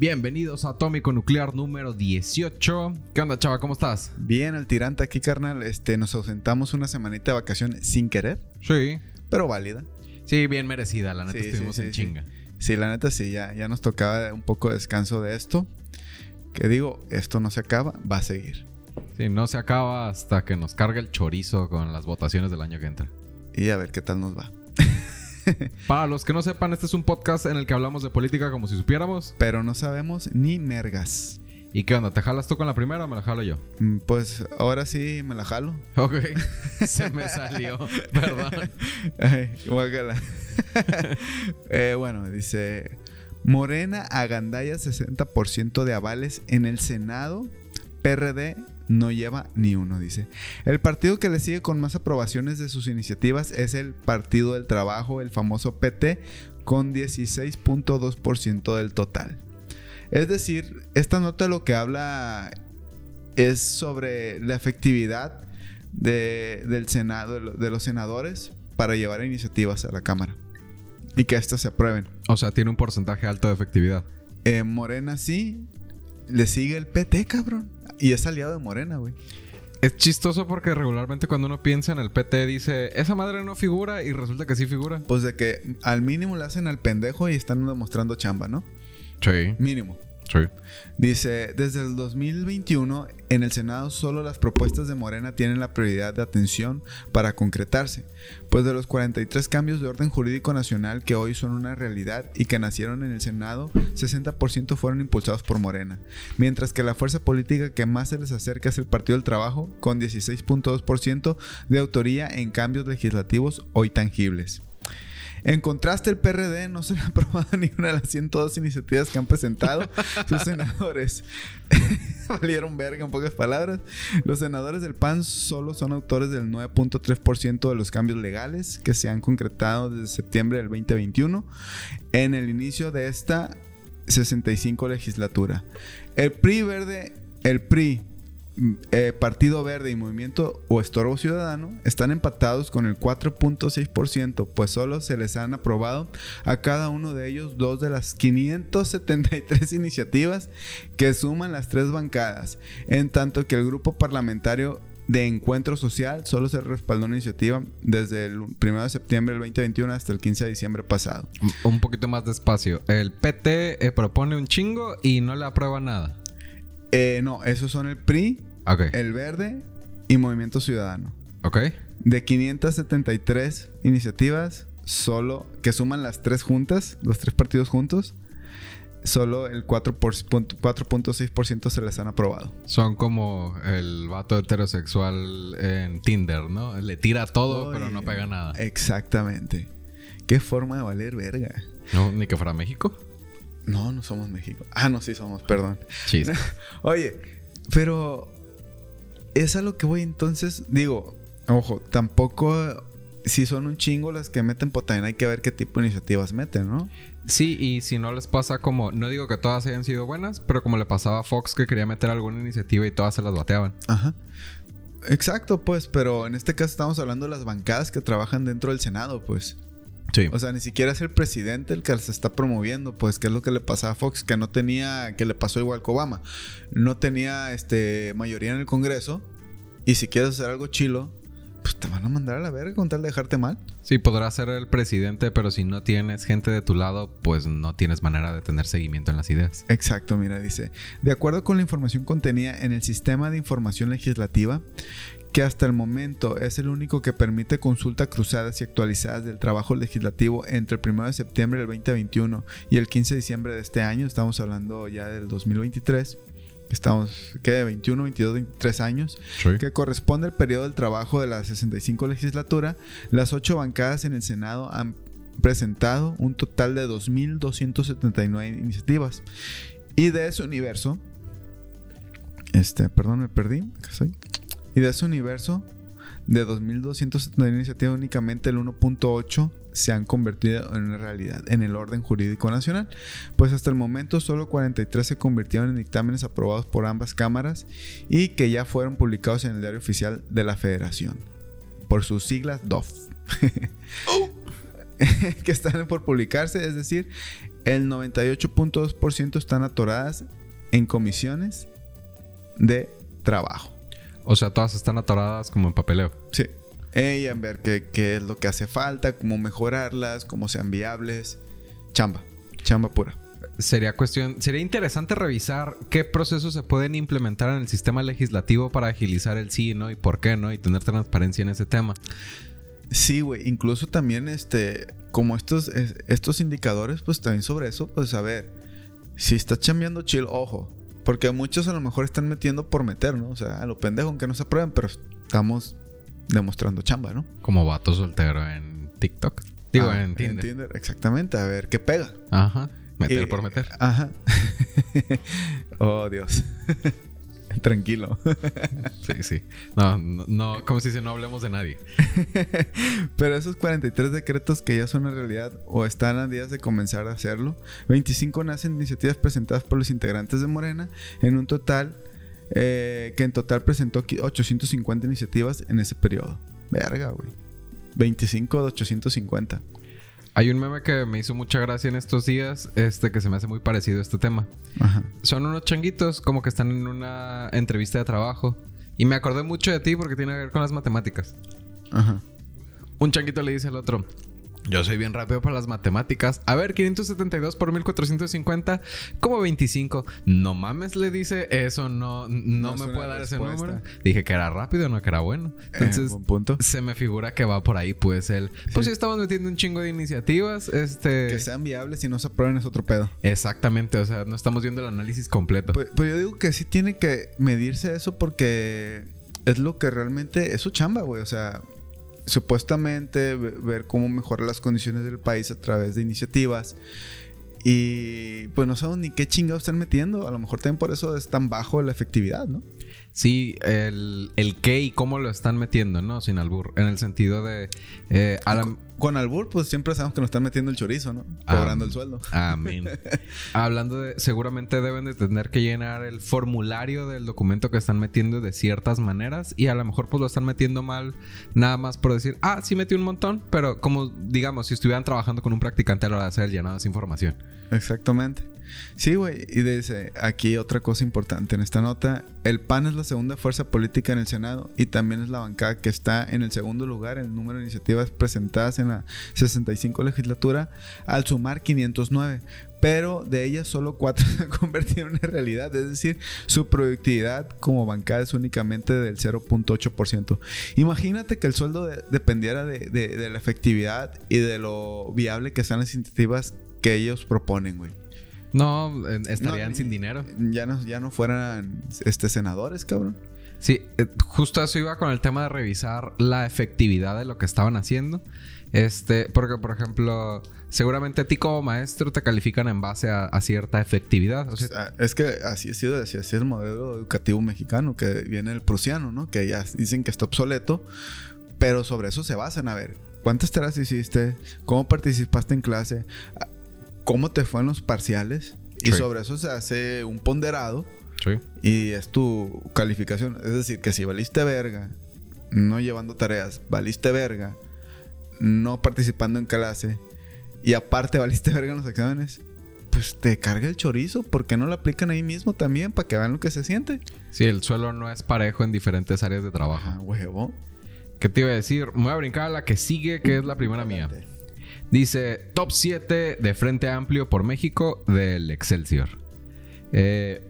Bienvenidos a Atómico Nuclear número 18. ¿Qué onda, chava? ¿Cómo estás? Bien, el tirante aquí, carnal. Este, nos ausentamos una semanita de vacaciones sin querer, Sí. pero válida. Sí, bien merecida, la neta Sí, estuvimos sí, en sí. chinga. Sí, la neta sí, ya, ya nos tocaba un poco de descanso de esto. Que digo, esto no se acaba, va a seguir. Sí, no se acaba hasta que nos cargue el chorizo con las votaciones del año que entra. Y a ver qué tal nos va. Para los que no sepan, este es un podcast en el que hablamos de política como si supiéramos. Pero no sabemos ni mergas. ¿Y qué onda? ¿Te jalas tú con la primera o me la jalo yo? Mm, Pues ahora sí me la jalo. Ok. se me salió. Perdón. Ay. Eh, bueno, dice: Morena agandalla 60% de avales en el Senado. PRD no lleva ni uno, dice. El partido que le sigue con más aprobaciones de sus iniciativas es el Partido del Trabajo, el famoso PT, con 16.2% del total. Es decir, esta nota lo que habla es sobre la efectividad de- del Senado, de, lo- de los senadores, para llevar iniciativas a la Cámara y que éstas se aprueben. O sea, tiene un porcentaje alto de efectividad. Eh, Morena sí, le sigue el PT, cabrón. Y es aliado de Morena, güey. Es chistoso porque regularmente cuando uno piensa en el PT dice, esa madre no figura y resulta que sí figura. Pues de que al mínimo le hacen al pendejo y están demostrando chamba, ¿no? Sí, Mínimo. Dice, desde el 2021 en el Senado solo las propuestas de Morena tienen la prioridad de atención para concretarse, pues de los 43 cambios de orden jurídico nacional que hoy son una realidad y que nacieron en el Senado, 60% fueron impulsados por Morena, mientras que la fuerza política que más se les acerca es el Partido del Trabajo, con 16.2% de autoría en cambios legislativos hoy tangibles. En contraste, el PRD no se le ha aprobado ni una de las 102 iniciativas que han presentado sus senadores. Valieron verga en pocas palabras. Los senadores del PAN solo son autores del 9.3% de los cambios legales que se han concretado desde septiembre del 2021 en el inicio de esta 65 legislatura. El PRI verde, el PRI, eh, Partido Verde y Movimiento o Estorbo Ciudadano están empatados con el 4.6%, pues solo se les han aprobado a cada uno de ellos dos de las 573 iniciativas que suman las tres bancadas, en tanto que el grupo parlamentario de Encuentro Social solo se respaldó una iniciativa desde el 1 de septiembre del 2021 hasta el 15 de diciembre pasado. Un- poquito más despacio. El PT eh, propone un chingo y no le aprueba nada. Eh, no, esos son el PRI, Ok. el Verde y Movimiento Ciudadano. Ok. De 573 iniciativas, solo que suman las tres juntas, los tres partidos juntos, solo el 4 por- punto- 4.6% se les han aprobado. Son como el vato heterosexual en Tinder, ¿no? Le tira todo, pero no pega nada. Exactamente. Qué forma de valer verga. No, ni que fuera México. No, no somos México. Ah, no, sí somos, perdón. Chiste. Oye, pero es a lo que voy entonces. Digo, ojo, tampoco. Si son un chingo las que meten, pues también hay que ver qué tipo de iniciativas meten, ¿no? Sí, y si no les pasa como, no digo que todas hayan sido buenas, pero como le pasaba a Fox que quería meter alguna iniciativa y todas se las bateaban. Ajá. Exacto, pues, pero en este caso estamos hablando de las bancadas que trabajan dentro del Senado, pues. Sí. O sea, ni siquiera es el presidente el que se está promoviendo, pues, que es lo que le pasaba a Fox, que no tenía, que le pasó igual que Obama. No tenía este mayoría en el Congreso. Y si quieres hacer algo chilo, pues te van a mandar a la verga con tal de dejarte mal. Sí, podrás ser el presidente, pero si no tienes gente de tu lado, pues no tienes manera de tener seguimiento en las ideas. Exacto, mira, dice, de acuerdo con la información contenida en el sistema de información legislativa, que hasta el momento es el único que permite consulta cruzadas y actualizadas del trabajo legislativo entre el 1 de septiembre del 2021 y el 15 de diciembre de este año, estamos hablando ya del 2023, estamos, ¿qué? 21, 22, 23 años, que corresponde al periodo del trabajo de la 65 legislatura, las ocho bancadas en el Senado han presentado un total de 2.279 iniciativas. Y de ese universo, este, perdón, me perdí, acá estoy. Y de ese universo, de 2.279 iniciativas, únicamente el 1.8 se han convertido en una realidad en el orden jurídico nacional, pues hasta el momento solo 43 se convirtieron en dictámenes aprobados por ambas cámaras y que ya fueron publicados en el diario oficial de la Federación, por sus siglas DOF, que están por publicarse, es decir, el 98.2% están atoradas en comisiones de trabajo. O sea, todas están atoradas como en papeleo. Sí. Y en ver qué, qué es lo que hace falta, cómo mejorarlas, cómo sean viables. Chamba. Chamba pura. Sería cuestión, sería interesante revisar qué procesos se pueden implementar en el sistema legislativo para agilizar el sí, ¿no? Y por qué, ¿no? Y tener transparencia en ese tema. Sí, güey. Incluso también, este, como estos, es- estos indicadores, pues también sobre eso, pues a ver, si estás chambeando chill, ojo. Porque muchos a lo mejor están metiendo por meter, ¿no? O sea, a lo pendejo, aunque no se aprueben, pero estamos demostrando chamba, ¿no? Como vato soltero en TikTok. Digo, Ah, en Tinder. exactamente, a ver qué pega. Ajá. Meter Y- por meter. Ajá. oh, Dios. Tranquilo. Sí, sí. No, no, no, como dice, no hablemos de nadie. Pero esos 43 decretos que ya son una realidad o están a días de comenzar a hacerlo, 25 nacen de iniciativas presentadas por los integrantes de Morena en un total eh, que en total presentó qui- 850 iniciativas en ese periodo. Verga, güey. 25 de 850. Hay un meme que me hizo mucha gracia en estos días, este que se me hace muy parecido a este tema. Ajá. Son unos changuitos como que están en una entrevista de trabajo. Y me acordé mucho de ti porque tiene que ver con las matemáticas. Ajá. Un changuito le dice al otro. Yo soy bien rápido para las matemáticas. A ver, 572 por 1450, como 25. No mames, le dice, eso no, no, me puede dar ese número. Dije que era rápido, no que era bueno. Entonces, Eh, buen punto. se me figura que va por ahí, pues él. Pues sí, estamos metiendo un chingo de iniciativas. Este. Que sean viables y no se aprueben es otro pedo. Exactamente, o sea, no estamos viendo el análisis completo. Pues, pues yo digo que sí tiene que medirse eso porque es lo que realmente es su chamba, güey. O sea, supuestamente ve- ver cómo mejorar las condiciones del país a través de iniciativas. Y pues no sabemos ni qué chingados están metiendo. A lo mejor también por eso es tan bajo la efectividad, ¿no? Sí, el, el qué y cómo lo están metiendo, ¿no? Sin albur. En el sentido de. eh, Con, con Albur, pues siempre sabemos que nos están metiendo el chorizo, ¿no? Ah. Cobrando el sueldo. Amén. Hablando de. Seguramente deben de tener que llenar el formulario del documento que están metiendo de ciertas maneras. Y a lo mejor, pues lo están metiendo mal, nada más por decir, ah, sí metí un montón. Pero como, digamos, si estuvieran trabajando con un practicante a la hora de hacer el llenado de esa información. Exactamente. Sí, güey. Y dice, aquí otra cosa importante en esta nota. El PAN es la segunda fuerza política en el Senado y también es la bancada que está en el segundo lugar en el número de iniciativas presentadas en la 65 legislatura al sumar 509. Pero de ellas solo cuatro se han convertido en realidad. Es decir, su productividad como bancada es únicamente del 0.8%. Imagínate que el sueldo de- dependiera de, de- de la efectividad y de lo viable que sean las iniciativas que ellos proponen, güey. No, estarían No, sin dinero. Ya no, ya no fueran este, senadores, cabrón. Sí, eh, justo eso iba con el tema de revisar la efectividad de lo que estaban haciendo. Este, porque, por ejemplo, seguramente a ti como maestro te califican en base a, a cierta efectividad. O O sea, sea, es que así ha sido, así sido el modelo educativo mexicano, que viene el prusiano, ¿no? Que ya dicen que está obsoleto, pero sobre eso se basan. A ver, ¿cuántas tareas hiciste? ¿Cómo participaste en clase? ¿Cómo te fue en los parciales? Y sobre eso se hace un ponderado sí. y es tu calificación. Es decir, que si valiste verga, no llevando tareas, valiste verga, no participando en clase y aparte valiste verga en los exámenes, pues te carga el chorizo. ¿Por qué no lo aplican ahí mismo también para que vean lo que se siente? Sí, el suelo no es parejo en diferentes áreas de trabajo. Ah, huevo. ¿Qué te iba a decir? Me voy a brincar a la que sigue, que es la primera mía. Dice top 7 de Frente Amplio por México del Excelsior. Eh,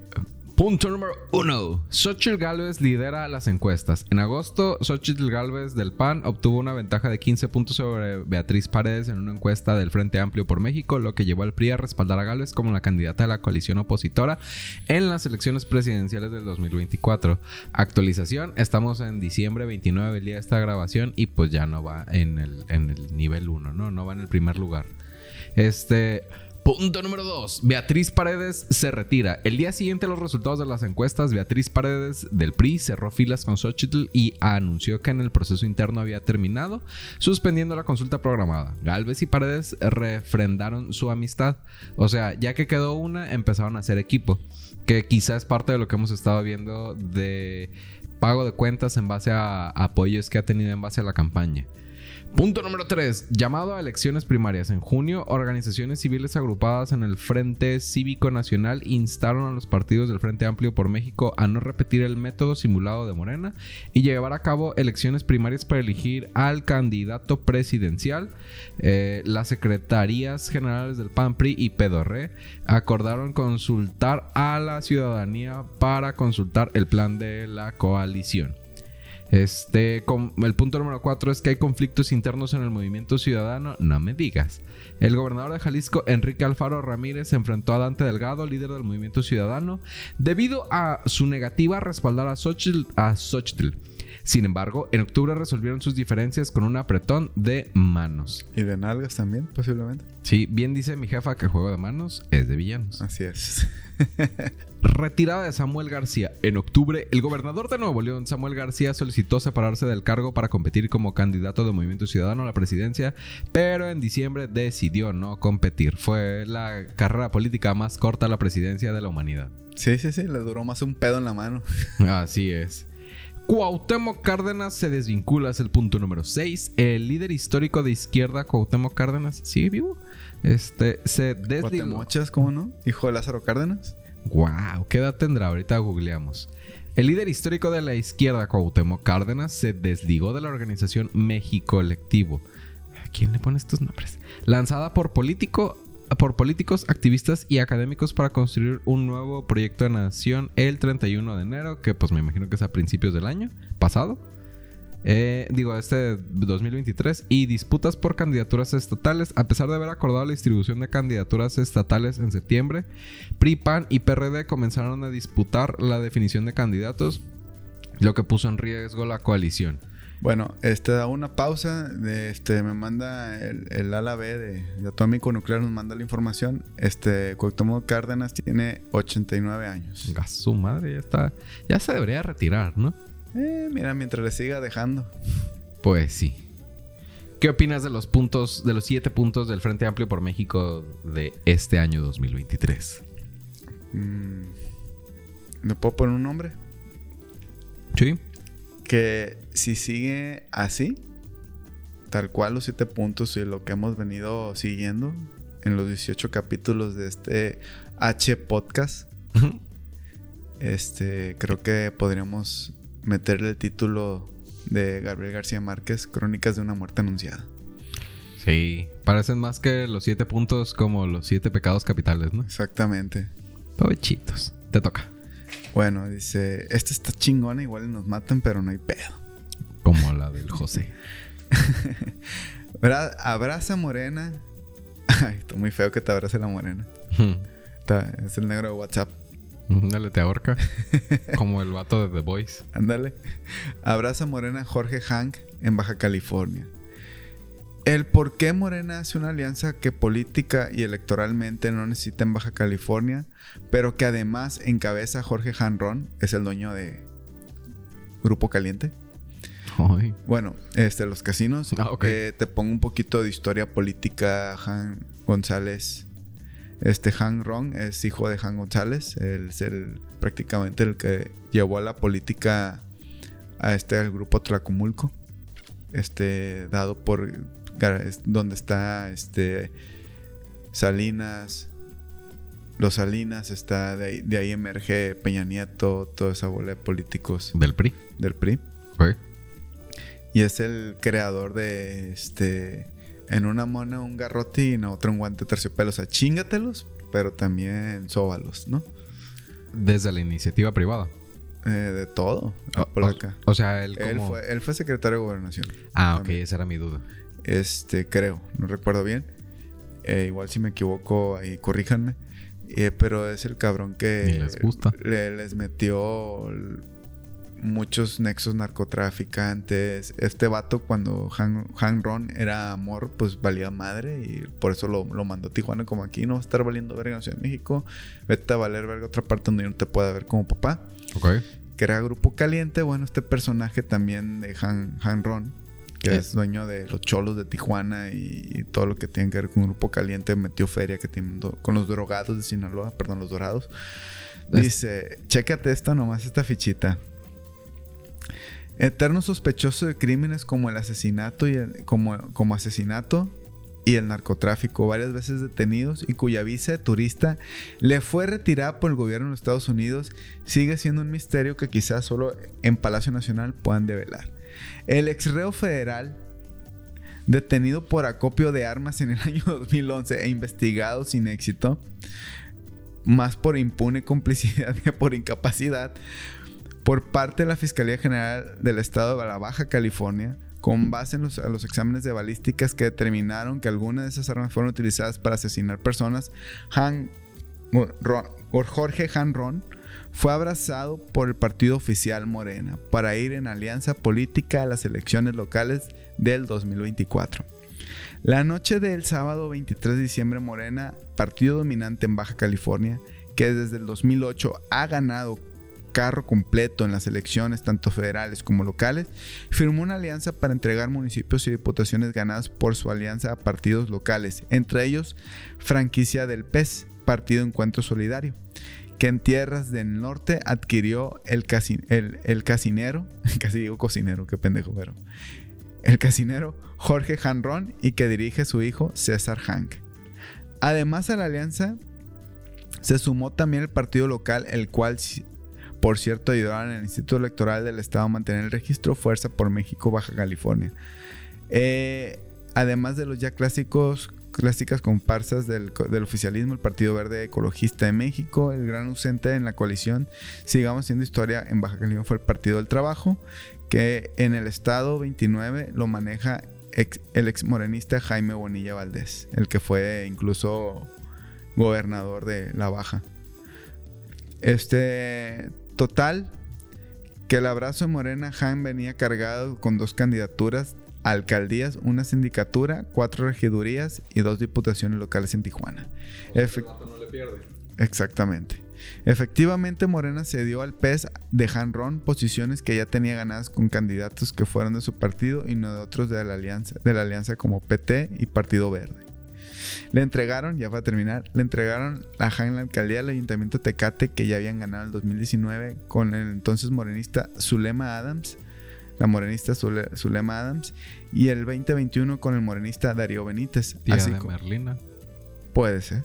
punto número 1. Xochitl Galvez lidera las encuestas. En agosto, Xochitl Galvez del PAN obtuvo una ventaja de 15 puntos sobre Beatriz Paredes en una encuesta del Frente Amplio por México, lo que llevó al PRI a respaldar a Galvez como la candidata de la coalición opositora en las elecciones presidenciales del 2024. Actualización, estamos en diciembre 29 del día de esta grabación y pues ya no va en el, en el nivel 1, ¿no? No va en el primer lugar. Este... Punto número 2. Beatriz Paredes se retira. El día siguiente a los resultados de las encuestas, Beatriz Paredes del PRI cerró filas con Xochitl y anunció que en el proceso interno había terminado, suspendiendo la consulta programada. Galvez y Paredes refrendaron su amistad. O sea, ya que quedó una, empezaron a hacer equipo. Que quizás es parte de lo que hemos estado viendo de pago de cuentas en base a apoyos que ha tenido en base a la campaña. Punto número 3. Llamado a elecciones primarias. En junio, organizaciones civiles agrupadas en el Frente Cívico Nacional instaron a los partidos del Frente Amplio por México a no repetir el método simulado de Morena y llevar a cabo elecciones primarias para elegir al candidato presidencial. Eh, las secretarías generales del PAN, PRI y PEDORRE acordaron consultar a la ciudadanía para consultar el plan de la coalición. Este, el punto número cuatro es que hay conflictos internos en el movimiento ciudadano. No me digas. El gobernador de Jalisco, Enrique Alfaro Ramírez, se enfrentó a Dante Delgado, líder del movimiento ciudadano, debido a su negativa a respaldar a Xochitl. A Xochitl. Sin embargo, en octubre resolvieron sus diferencias con un apretón de manos. Y de nalgas también, posiblemente. Sí, bien dice mi jefa que el juego de manos es de villanos. Así es. Retirada de Samuel García. En octubre, el gobernador de Nuevo León, Samuel García, solicitó separarse del cargo para competir como candidato de Movimiento Ciudadano a la presidencia, pero en diciembre decidió no competir. Fue la carrera política más corta a la presidencia de la humanidad. Sí, sí, sí, le duró más un pedo en la mano. Así es. Cuauhtémoc Cárdenas se desvincula, es el punto número 6. El líder histórico de izquierda, Cuauhtémoc Cárdenas, sigue vivo. Este, se desligó. ¿cómo no? Hijo de Lázaro Cárdenas. Wow, ¿qué edad tendrá? Ahorita googleamos. El líder histórico de la izquierda, Cuauhtémoc Cárdenas, se desligó de la organización México Colectivo. ¿A quién le pone estos nombres? Lanzada por político por políticos, activistas y académicos para construir un nuevo proyecto de nación el 31 de enero, que pues me imagino que es a principios del año pasado. Eh, digo, este 2023. Y disputas por candidaturas estatales. A pesar de haber acordado la distribución de candidaturas estatales en septiembre, PRI, PAN y PRD comenzaron a disputar la definición de candidatos, lo que puso en riesgo la coalición. Bueno, este da una pausa. Este me manda el, el ala B de, Atómico Nuclear, nos manda la información. Este Cuauhtémoc Cárdenas tiene 89 años. su madre, ya está. Ya se debería retirar, ¿no? Eh, mira, mientras le siga dejando. Pues sí. ¿Qué opinas de los puntos, de los siete puntos del Frente Amplio por México de este año 2023? Mm, ¿Me puedo poner un nombre? Sí que si sigue así, tal cual los siete puntos y lo que hemos venido siguiendo en los 18 capítulos de este H podcast, este, creo que podríamos meterle el título de Gabriel García Márquez, Crónicas de una muerte anunciada. Sí, parecen más que los siete puntos como los siete pecados capitales, ¿no? Exactamente. Povechitos. Te toca. Bueno, dice, esta está chingona, igual nos matan, pero no hay pedo. Como la del José. Abraza morena. Ay, está muy feo que te abrace la morena. es el negro de WhatsApp. Dale, te ahorca. Como el vato de The Voice. Ándale. Abraza morena Jorge Hank en Baja California. El por qué Morena hace una alianza que política y electoralmente no necesita en Baja California, pero que además encabeza Jorge Hanron, es el dueño de Grupo Caliente. Bueno, este, los casinos. Ah, eh, te pongo un poquito de historia política. Han González. Este Han Ron es hijo de Han González. Él es el, prácticamente el que llevó a la política a este al grupo Tlacomulco. Este, dado por donde está este Salinas, los Salinas, está de ahí, emerge Peña Nieto, toda esa bola de políticos. Del PRI. Del PRI. Y es el creador de este. En una mona un garrote y en otra un guante terciopelo. O sea, chingatelos, pero también sóbalos, ¿no? Desde la iniciativa privada. Eh, de todo. O, sea, él, fue, él fue secretario de gobernación. Ah, ok, esa era mi duda. Este, creo, no recuerdo bien. Eh, igual si me equivoco, ahí corríjanme. Eh, pero es el cabrón que les gusta. les metió muchos nexos narcotraficantes. Este vato, cuando Han, Ron era amor, pues valía madre y por eso lo, mandó a Tijuana como aquí. No va a estar valiendo verga en Ciudad de México. Vete a valer verga otra parte donde yo no te pueda ver como papá. Ok. Que era Grupo Caliente. Bueno, este personaje también de Han, Han Ron que es dueño de los cholos de Tijuana y, todo lo que tiene que ver con Grupo Caliente, metió feria que tiene con los drogados de Sinaloa, perdón, los dorados. Dice, chécate esto nomás, esta fichita. Eterno sospechoso de crímenes como el asesinato y el- como, como asesinato y el narcotráfico, varias veces detenidos y cuya visa de turista le fue retirada por el gobierno de Estados Unidos, sigue siendo un misterio que quizás solo en Palacio Nacional puedan develar. El ex reo federal detenido por acopio de armas en el año 2011 e investigado sin éxito, más por impune complicidad que por incapacidad, por parte de la Fiscalía General del Estado de la Baja California, con base en los, los exámenes de balísticas que determinaron que algunas de esas armas fueron utilizadas para asesinar personas, Han, Ron- Jorge Hanron fue abrazado por el partido oficial Morena para ir en alianza política a las elecciones locales del 2024. La noche del sábado 23 de diciembre, Morena, partido dominante en Baja California, que desde el 2008 ha ganado carro completo en las elecciones tanto federales como locales, firmó una alianza para entregar municipios y diputaciones ganadas por su alianza a partidos locales, entre ellos franquicia del PES, Partido Encuentro Solidario, que en tierras del norte adquirió el, casi- el, el casinero, casi digo cocinero, qué pendejo, pero el casinero Jorge Hanron y que dirige su hijo César Hank. Además a la alianza se sumó también el partido local, el cual, por cierto, ayudaron al Instituto Electoral del Estado a mantener el registro Fuerza por México, Baja California. Eh, además de los ya clásicos, clásicas comparsas del, del oficialismo, el Partido Verde Ecologista de México, el gran ausente en la coalición, sigamos siendo historia en Baja California fue el Partido del Trabajo, que en el estado 29 lo maneja el ex morenista Jaime Bonilla Valdés, el que fue incluso gobernador de La Baja. Este, total, que el abrazo de Morena Jaime venía cargado con dos candidaturas a alcaldías, una sindicatura, cuatro regidurías y dos diputaciones locales en Tijuana. Efe- Exactamente. Efectivamente, Morena cedió al PES de Hanron posiciones que ya tenía ganadas con candidatos que fueron de su partido y no de otros de la alianza, de la alianza como PT y Partido Verde. Le entregaron, ya va a terminar, le entregaron a Han la alcaldía del Ayuntamiento Tecate que ya habían ganado en el 2019 con el entonces morenista Zulema Adams, la morenista Zule- Zulema Adams, y el 2021 con el morenista Darío Benítez. Tía así de Merlina. Puede ser.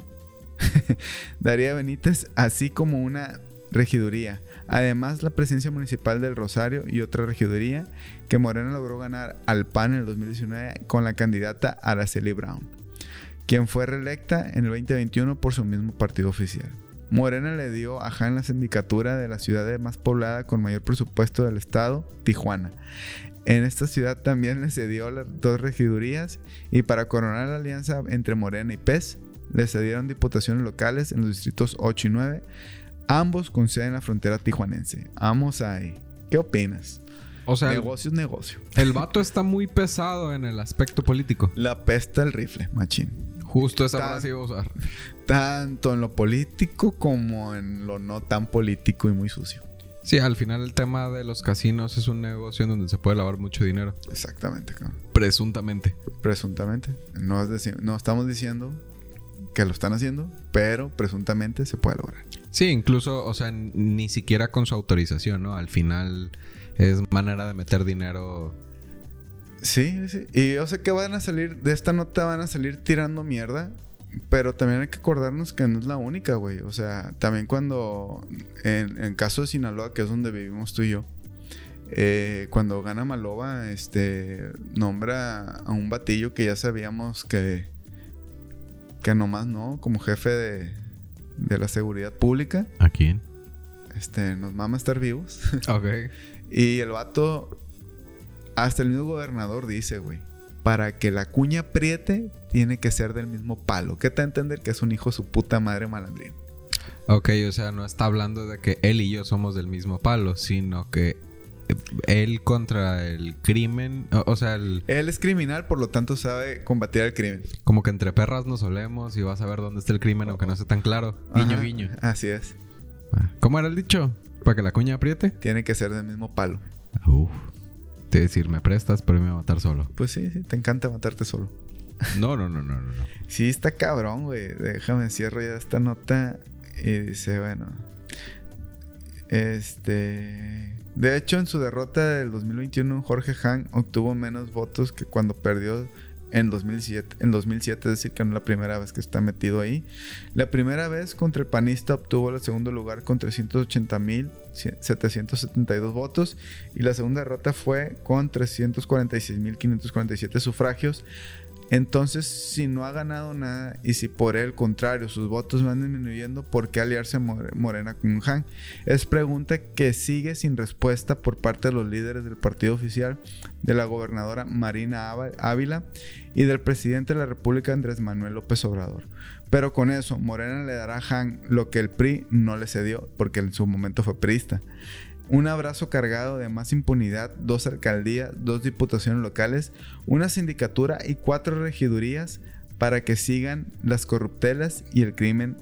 Daría Benítez, así como una regiduría. Además, la presencia municipal del Rosario y otra regiduría que Morena logró ganar al PAN en el 2019 con la candidata Araceli Brown, quien fue reelecta en el 2021 por su mismo partido oficial. Morena le dio a Han la sindicatura de la ciudad más poblada con mayor presupuesto del estado, Tijuana. En esta ciudad también le cedió las dos regidurías y para coronar la alianza entre Morena y PES, le cedieron diputaciones locales en los distritos 8 y 9, ambos con sede en la frontera tijuanense. Vamos ahí. ¿Qué opinas? O sea, el, negocio es negocio. el vato está muy pesado en el aspecto político. La pesta el rifle, machín. Justo esa Tan- frase iba a usar. Tanto en lo político como en lo no tan político y muy sucio. Sí, al final el tema de los casinos es un negocio en donde se puede lavar mucho dinero. Exactamente, cabrón. Presuntamente. Presuntamente. No, es no estamos diciendo que lo están haciendo, pero presuntamente se puede lograr. Sí, incluso, o sea, ni siquiera con su autorización, ¿no? Al final es manera de meter dinero. Sí, sí. Y yo sé que van a salir, de esta nota van a salir tirando mierda. Pero también hay que acordarnos que no es la única, güey. O sea, también cuando, en, en caso de Sinaloa, que es donde vivimos tú y yo, eh, cuando gana Maloba, este, nombra a un batillo que ya sabíamos que, que nomás no, como jefe de, de la seguridad pública, ¿A quién? este, nos mama estar vivos. Ok. Y el vato, hasta el mismo gobernador dice, güey, para que la cuña apriete, tiene que ser del mismo palo. ¿Qué te a entender que es un hijo de su puta madre malandrín? Ok, o sea, no está hablando de que él y yo somos del mismo palo, sino que eh, él contra el crimen, o, o sea, el- Él es criminal, por lo tanto sabe combatir el crimen. como que entre perras nos solemos y vas a ver dónde está el crimen, aunque no sea tan claro. Guiño, guiño. Así es. Ah, ¿Cómo era el dicho? ¿Para que la cuña apriete? Tiene que ser del mismo palo. Uf. Te decir, me prestas, pero me voy a matar solo. Pues sí, sí, te encanta matarte solo. No, no, no, no, no. no. Sí, está cabrón, güey. Déjame cierro ya esta nota. Y dice, bueno. Este. De hecho, en su derrota del 2021, Jorge Han obtuvo menos votos que cuando perdió en 2007, en 2007, es decir, que no es la primera vez que está metido ahí. La primera vez contra el panista obtuvo el segundo lugar con 380.772 votos y la segunda derrota fue con 346.547 sufragios. Entonces, si no ha ganado nada y si por el contrario sus votos van disminuyendo, ¿por qué aliarse Morena con Han? Es pregunta que sigue sin respuesta por parte de los líderes del partido oficial, de la gobernadora Marina Ávila y del presidente de la República Andrés Manuel López Obrador. Pero con eso, Morena le dará a Han lo que el PRI no le cedió, porque en su momento fue priista. Un abrazo cargado de más impunidad, dos alcaldías, dos diputaciones locales, una sindicatura y cuatro regidurías para que sigan las corruptelas y el crimen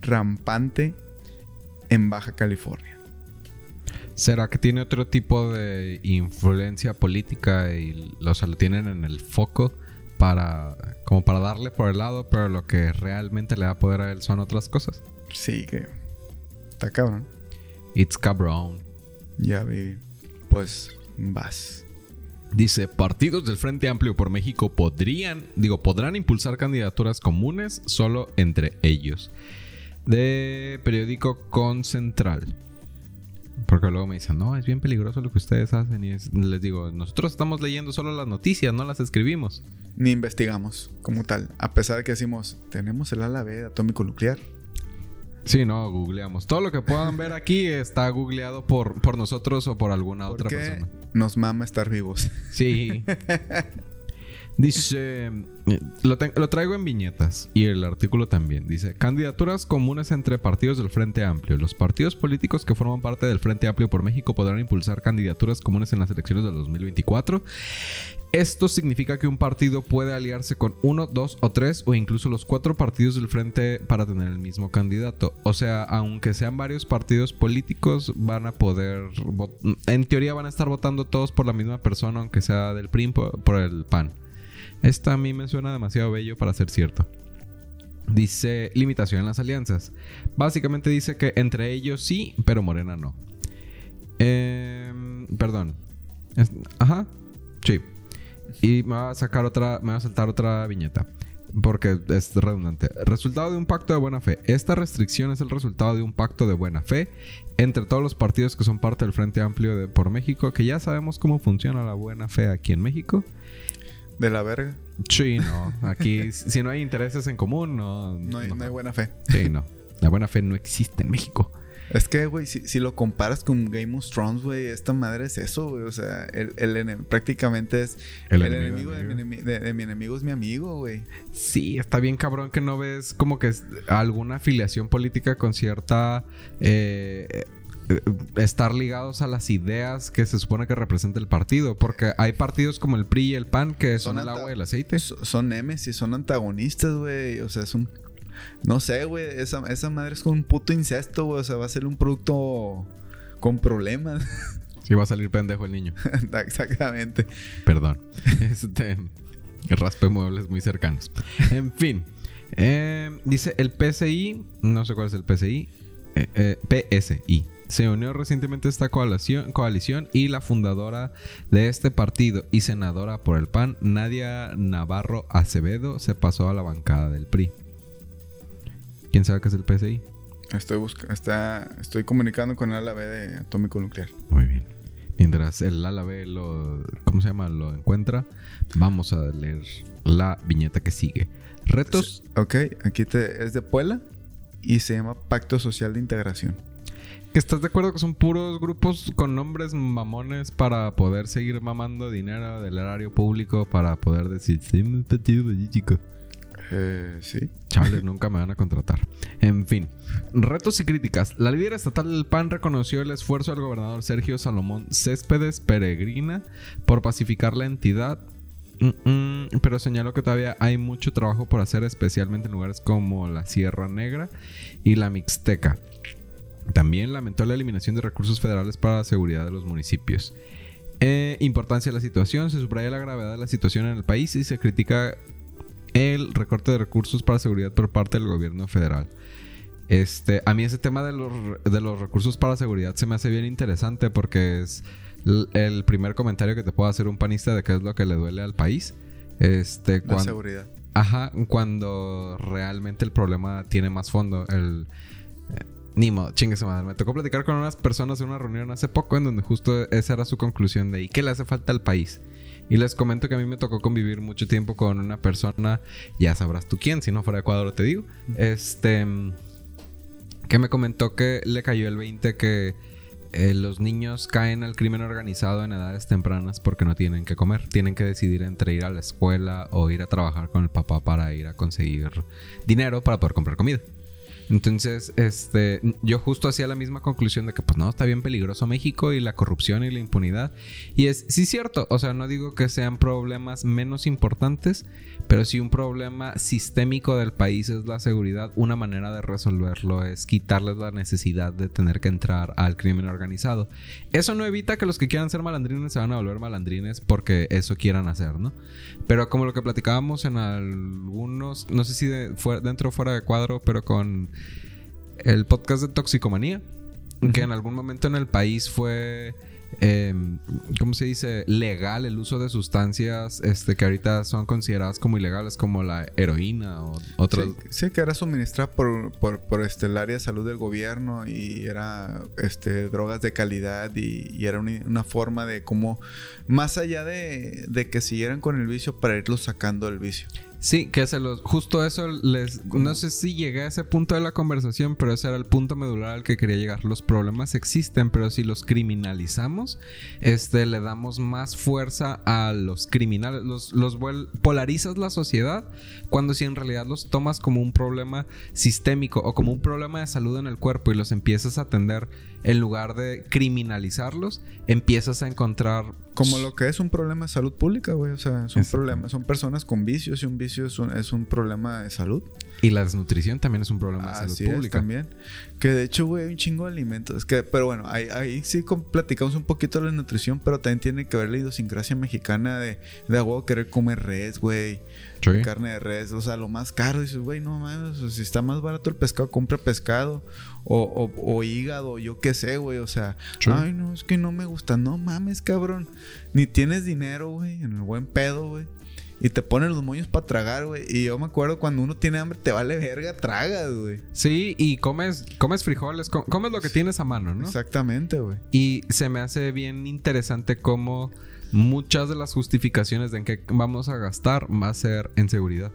rampante en Baja California. ¿Será que tiene otro tipo de influencia política y lo, lo tienen en el foco para como para darle por el lado, pero lo que realmente le da poder a él son otras cosas? Sí, que está cabrón. It's cabrón. Ya, vi. Pues vas. Dice, partidos del Frente Amplio por México podrían, digo, podrán impulsar candidaturas comunes solo entre ellos. De periódico Concentral. Porque luego me dicen, no, es bien peligroso lo que ustedes hacen. Y les digo, nosotros estamos leyendo solo las noticias, no las escribimos. Ni investigamos como tal. A pesar de que decimos, tenemos el ala B atómico nuclear. Sí, no, googleamos. Todo lo que puedan ver aquí está googleado por, por nosotros o por alguna otra persona. Nos mama estar vivos. Sí. Dice, lo, lo, traigo en viñetas y el artículo también. Dice, candidaturas comunes entre partidos del Frente Amplio. Los partidos políticos que forman parte del Frente Amplio por México podrán impulsar candidaturas comunes en las elecciones del 2024 esto significa que un partido puede aliarse con uno, dos o tres o incluso los cuatro partidos del frente para tener el mismo candidato. O sea, aunque sean varios partidos políticos, van a poder, en teoría van a estar votando todos por la misma persona, aunque sea del PRI por el PAN. Esto a mí me suena demasiado bello para ser cierto. Dice limitación en las alianzas. Básicamente dice que entre ellos sí, pero Morena no. Em, perdón. ajá. Sí. Y me va a sacar otra, me va a saltar otra viñeta. Porque es redundante. Resultado de un pacto de buena fe. Esta restricción es el resultado de un pacto de buena fe entre todos los partidos que son parte del Frente Amplio de, por México, que ya sabemos cómo funciona la buena fe aquí en México. De la verga. Sí, no. Aquí, si no hay intereses en común, no. No hay, no hay buena fe. Sí, no. La buena fe no existe en México. Es que, güey, si, lo comparas con Game of Thrones, güey, esta madre es eso, güey. O sea, el, el prácticamente es el, enemigo, de, mi, enemigo es mi amigo, güey. Sí, está bien cabrón que no ves como que alguna afiliación política con cierta... Eh, estar ligados a las ideas que se supone que representa el partido. Porque hay partidos como el PRI y el PAN que son, el agua y el aceite. Son y son antagonistas, güey. O sea, es un no sé, güey. Esa, esa madre es con un puto incesto, güey. O sea, va a ser un producto con problemas. Sí, va a salir pendejo el niño. Exactamente. Perdón. Este. Raspe muebles muy cercanos. En fin. Eh, dice el PSI. No sé cuál es el PSI. Eh, eh, PSI. Se unió recientemente a esta coalición, coalición y la fundadora de este partido y senadora por el PAN, Nadia Navarro Acevedo, se pasó a la bancada del PRI. ¿Quién sabe qué es el PSI? Estoy, está, estoy comunicando con el ala B de atómico nuclear. Muy bien. Mientras el ala B lo, ¿cómo se llama? Lo encuentra, vamos a leer la viñeta que sigue. Retos. Ok, aquí te, es de Puebla y se llama Pacto Social de Integración. ¿Estás de acuerdo que son puros grupos con nombres mamones para poder seguir mamando dinero del erario público para poder decir, sí, me chico? Eh, sí. Chavales, nunca me van a contratar. En fin, retos y críticas. La líder estatal del PAN reconoció el esfuerzo del gobernador Sergio Salomón Céspedes Peregrina por pacificar la entidad, mm, mm, pero señaló que todavía hay mucho trabajo por hacer, especialmente en lugares como la Sierra Negra y la Mixteca. También lamentó la eliminación de recursos federales para la seguridad de los municipios. Eh, importancia de la situación, se subraya la gravedad de la situación en el país y se critica el recorte de recursos para seguridad por parte del gobierno federal. Este, a mí ese tema de los, de los recursos para seguridad se me hace bien interesante porque es el primer comentario que te puedo hacer un panista de qué es lo que le duele al país. Este, La seguridad. Ajá, cuando realmente el problema tiene más fondo. El. Ni modo, chingue su madre. Me tocó platicar con unas personas en una reunión hace poco en donde justo esa era su conclusión de ¿y qué le hace falta al país? Y les comento que a mí me tocó convivir mucho tiempo con una persona, ya sabrás tú quién, si no fuera Ecuador te digo, este, que me comentó que le cayó el 20 que eh, los niños caen al crimen organizado en edades tempranas porque no tienen que comer. Tienen que decidir entre ir a la escuela o ir a trabajar con el papá para ir a conseguir dinero para poder comprar comida. Entonces, este, yo justo hacía la misma conclusión de que, pues no, está bien peligroso México y la corrupción y la impunidad. Y es, sí, cierto, o sea, no digo que sean problemas menos importantes, pero si un problema sistémico del país es la seguridad, una manera de resolverlo es quitarles la necesidad de tener que entrar al crimen organizado. Eso no evita que los que quieran ser malandrines se van a volver malandrines porque eso quieran hacer, ¿no? Pero como lo que platicábamos en algunos, no sé si de, fuera- dentro o fuera de cuadro, pero con el podcast de Toxicomanía, que en algún momento en el país fue, eh, ¿cómo se dice? Legal el uso de sustancias este, que ahorita son consideradas como ilegales, como la heroína o otras. Sí, sí, que era suministrada por, por, por, este, el área de salud del gobierno y era este, drogas de calidad y, y era una, una forma de cómo, más allá de, de que siguieran con el vicio, para irlos sacando del vicio. Sí, que se los. Justo eso les. No sé si llegué a ese punto de la conversación, pero ese era el punto medular al que quería llegar. Los problemas existen, pero si los criminalizamos, este, le damos más fuerza a los criminales. Los, los polarizas la sociedad cuando si en realidad los tomas como un problema sistémico o como un problema de salud en el cuerpo y los empiezas a atender en lugar de criminalizarlos, empiezas a encontrar. Como lo que es un problema de salud pública, güey. O sea, es un problema. Son personas con vicios y un vicio es un, es un problema de salud. Y la desnutrición también es un problema de salud es, pública. también. Que de hecho, güey, hay un chingo de alimentos. Que, pero bueno, ahí, ahí sí platicamos un poquito de la nutrición, pero también tiene que ver la idiosincrasia mexicana de, de a huevo querer comer res, güey. Sí. Carne de res, o sea, lo más caro. Dices, güey, no mames, si está más barato el pescado, compra pescado. O, o, o hígado, yo qué sé, güey. O sea, Sí. ay, no, es que no me gusta. No mames, cabrón. Ni tienes dinero, güey, en el buen pedo, güey. Y te ponen los moños para tragar, güey. Y yo me acuerdo cuando uno tiene hambre, te vale verga, tragas, güey. Sí, y comes, comes frijoles, com- comes lo que tienes a mano, ¿no? Exactamente, güey. Y se me hace bien interesante cómo muchas de las justificaciones de en qué vamos a gastar va a ser en seguridad.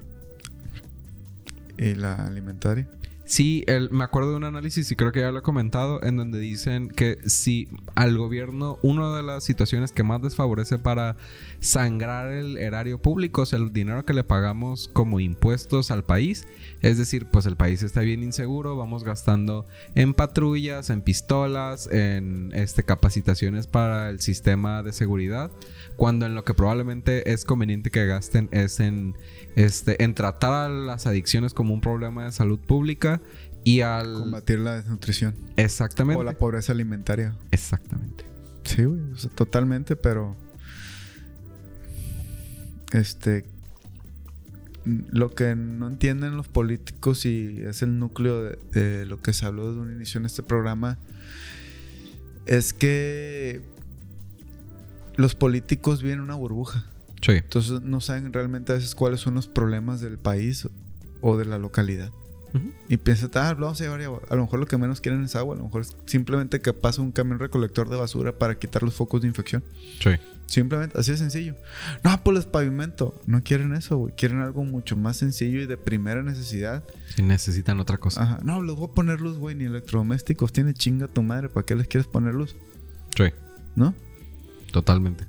Y la alimentaria. Sí, el- me acuerdo de un análisis y creo que ya lo he comentado en donde dicen que si al gobierno una de las situaciones que más desfavorece para sangrar el erario público, sea, el dinero que le pagamos como impuestos al país, es decir, pues el país está bien inseguro, vamos gastando en patrullas, en pistolas, en este capacitaciones para el sistema de seguridad, cuando en lo que probablemente es conveniente que gasten es en este en tratar a las adicciones como un problema de salud pública y al Combatir la desnutrición. exactamente O la pobreza alimentaria. exactamente Sí, güey. o sea, totalmente, pero. Este. Lo que no entienden los políticos y es el núcleo de, de lo que se habló desde un inicio en este programa es que los políticos viven en una burbuja. sí Entonces no saben realmente a veces cuáles son los problemas del país o de la localidad. Y piensan, ah, vamos a llevar agua. A lo mejor lo que menos quieren es agua. A lo mejor es simplemente que pase un camión recolector de basura para quitar los focos de infección. sí Simplemente, así de sencillo. No, pues les pavimento. No quieren eso, güey. Quieren algo mucho más sencillo y de primera necesidad. si necesitan otra cosa Ajá. No, les voy a poner luz, güey. Ni electrodomésticos. Tiene chinga tu madre. ¿Para qué les quieres poner luz? sí ¿No? totalmente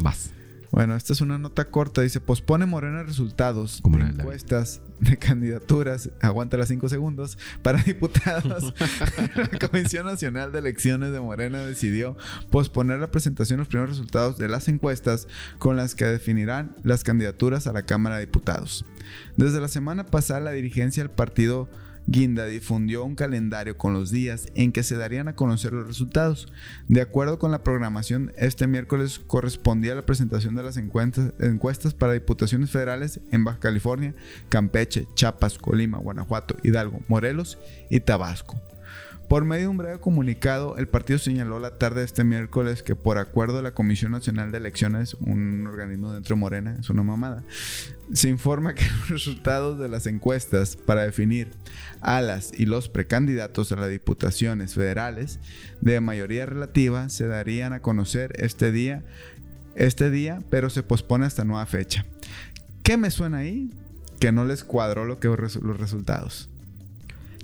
vas Bueno, esta es una nota corta. Dice, pospone Morena resultados de encuestas de candidaturas. Aguanta las 5 segundos. Para diputados. la Comisión Nacional de Elecciones de Morena decidió posponer la presentación de los primeros resultados de las encuestas con las que definirán las candidaturas a la Cámara de Diputados. Desde la semana pasada, la dirigencia del partido Guinda difundió un calendario con los días en que se darían a conocer los resultados. De acuerdo con la programación, este miércoles correspondía la presentación de las encuestas, para diputaciones federales en Baja California, Campeche, Chiapas, Colima, Guanajuato, Hidalgo, Morelos y Tabasco. Por medio de un breve comunicado, el partido señaló la tarde de este miércoles que por acuerdo de la Comisión Nacional de Elecciones, un organismo dentro de Morena, es una mamada, se informa que los resultados de las encuestas para definir a las y los precandidatos a las diputaciones federales de mayoría relativa se darían a conocer este día, este día, pero se pospone hasta nueva fecha. ¿Qué me suena ahí? Que no les cuadró lo que los resultados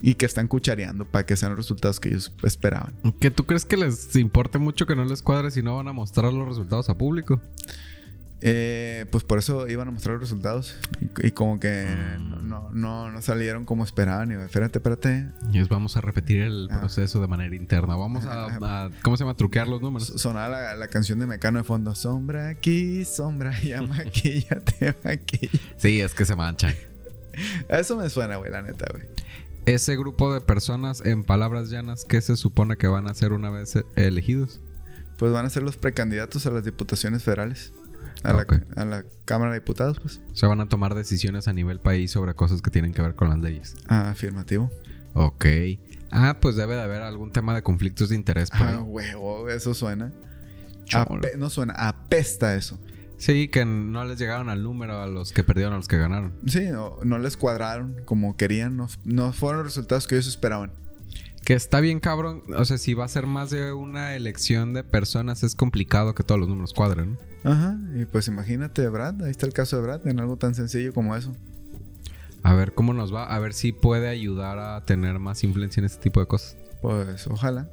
y que están cuchareando para que sean los resultados que ellos esperaban. ¿Que tú crees que les importe mucho que no les cuadre si no van a mostrar los resultados a público? Eh, pues por eso iban a mostrar los resultados y, como que no, no, no, salieron como esperaban. Y espérate, espérate. Y vamos a repetir el ah. proceso de manera interna. Vamos a, ¿cómo se llama? Truquear los números. Sonaba la, la, canción de Mecano de fondo. Sombra aquí, sombra ya maquillate, maquilla. Sí, es que se manchan. Eso me suena, güey, la neta, güey ese grupo de personas, en palabras llanas, ¿qué se supone que van a ser una vez elegidos? Pues van a ser los precandidatos a las diputaciones federales. A, la, a, la, Cámara de Diputados, pues. O sea, van a tomar decisiones a nivel país sobre cosas que tienen que ver con las leyes. Ah, afirmativo. Ok. Ah, pues debe de haber algún tema de conflictos de interés. ah, huevo, eso suena. no suena, apesta eso. Sí, que no les llegaron al número a los que perdieron, a los que ganaron. Sí, no, les cuadraron como querían, no, fueron los resultados que ellos esperaban. Que está bien cabrón, o sea, si va a ser más de una elección de personas, es complicado que todos los números cuadren. Ajá, y pues imagínate, Brad, ahí está el caso de Brad, en algo tan sencillo como eso. A ver cómo nos va, a ver si puede ayudar a tener más influencia en este tipo de cosas. Pues ojalá.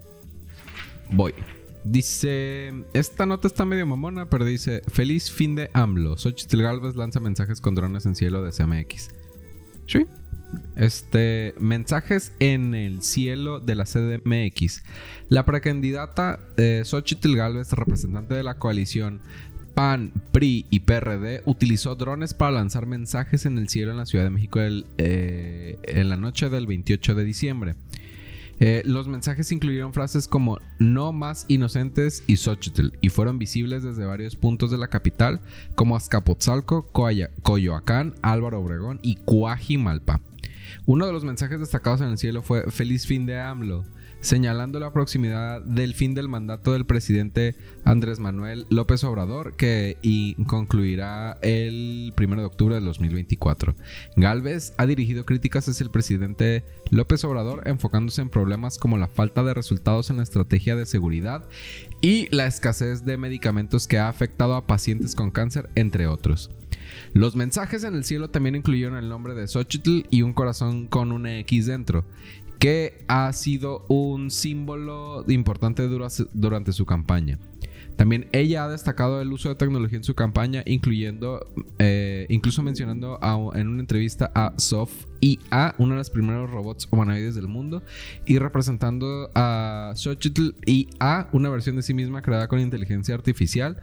Voy. Dice, esta nota está medio mamona, pero dice, feliz fin de AMLO. Xochitl Galvez lanza mensajes con drones en cielo de CMX. Sí. Este, mensajes en el cielo de la CDMX. La precandidata eh, Xochitl Galvez, representante de la coalición PAN, PRI y PRD, utilizó drones para lanzar mensajes en el cielo en la Ciudad de México eh, en la noche del 28 de diciembre. Eh, los mensajes incluyeron frases como no más inocentes y Xochitl y fueron visibles desde varios puntos de la capital como Azcapotzalco, Coyoacán, Álvaro Obregón y Cuajimalpa. Uno de los mensajes destacados en el cielo fue Feliz fin de AMLO señalando la proximidad del fin del mandato del presidente Andrés Manuel López Obrador, que concluirá el 1 de octubre de 2024. Galvez ha dirigido críticas hacia el presidente López Obrador, enfocándose en problemas como la falta de resultados en la estrategia de seguridad y la escasez de medicamentos que ha afectado a pacientes con cáncer, entre otros. Los mensajes en el cielo también incluyeron el nombre de Xochitl y un corazón con una X dentro, que ha sido un símbolo importante durante su campaña. También ella ha destacado el uso de tecnología en su campaña, incluyendo, eh, incluso mencionando en una entrevista a Sof IA, uno de los primeros robots humanoides del mundo, y representando a Xochitl IA, una versión de sí misma creada con inteligencia artificial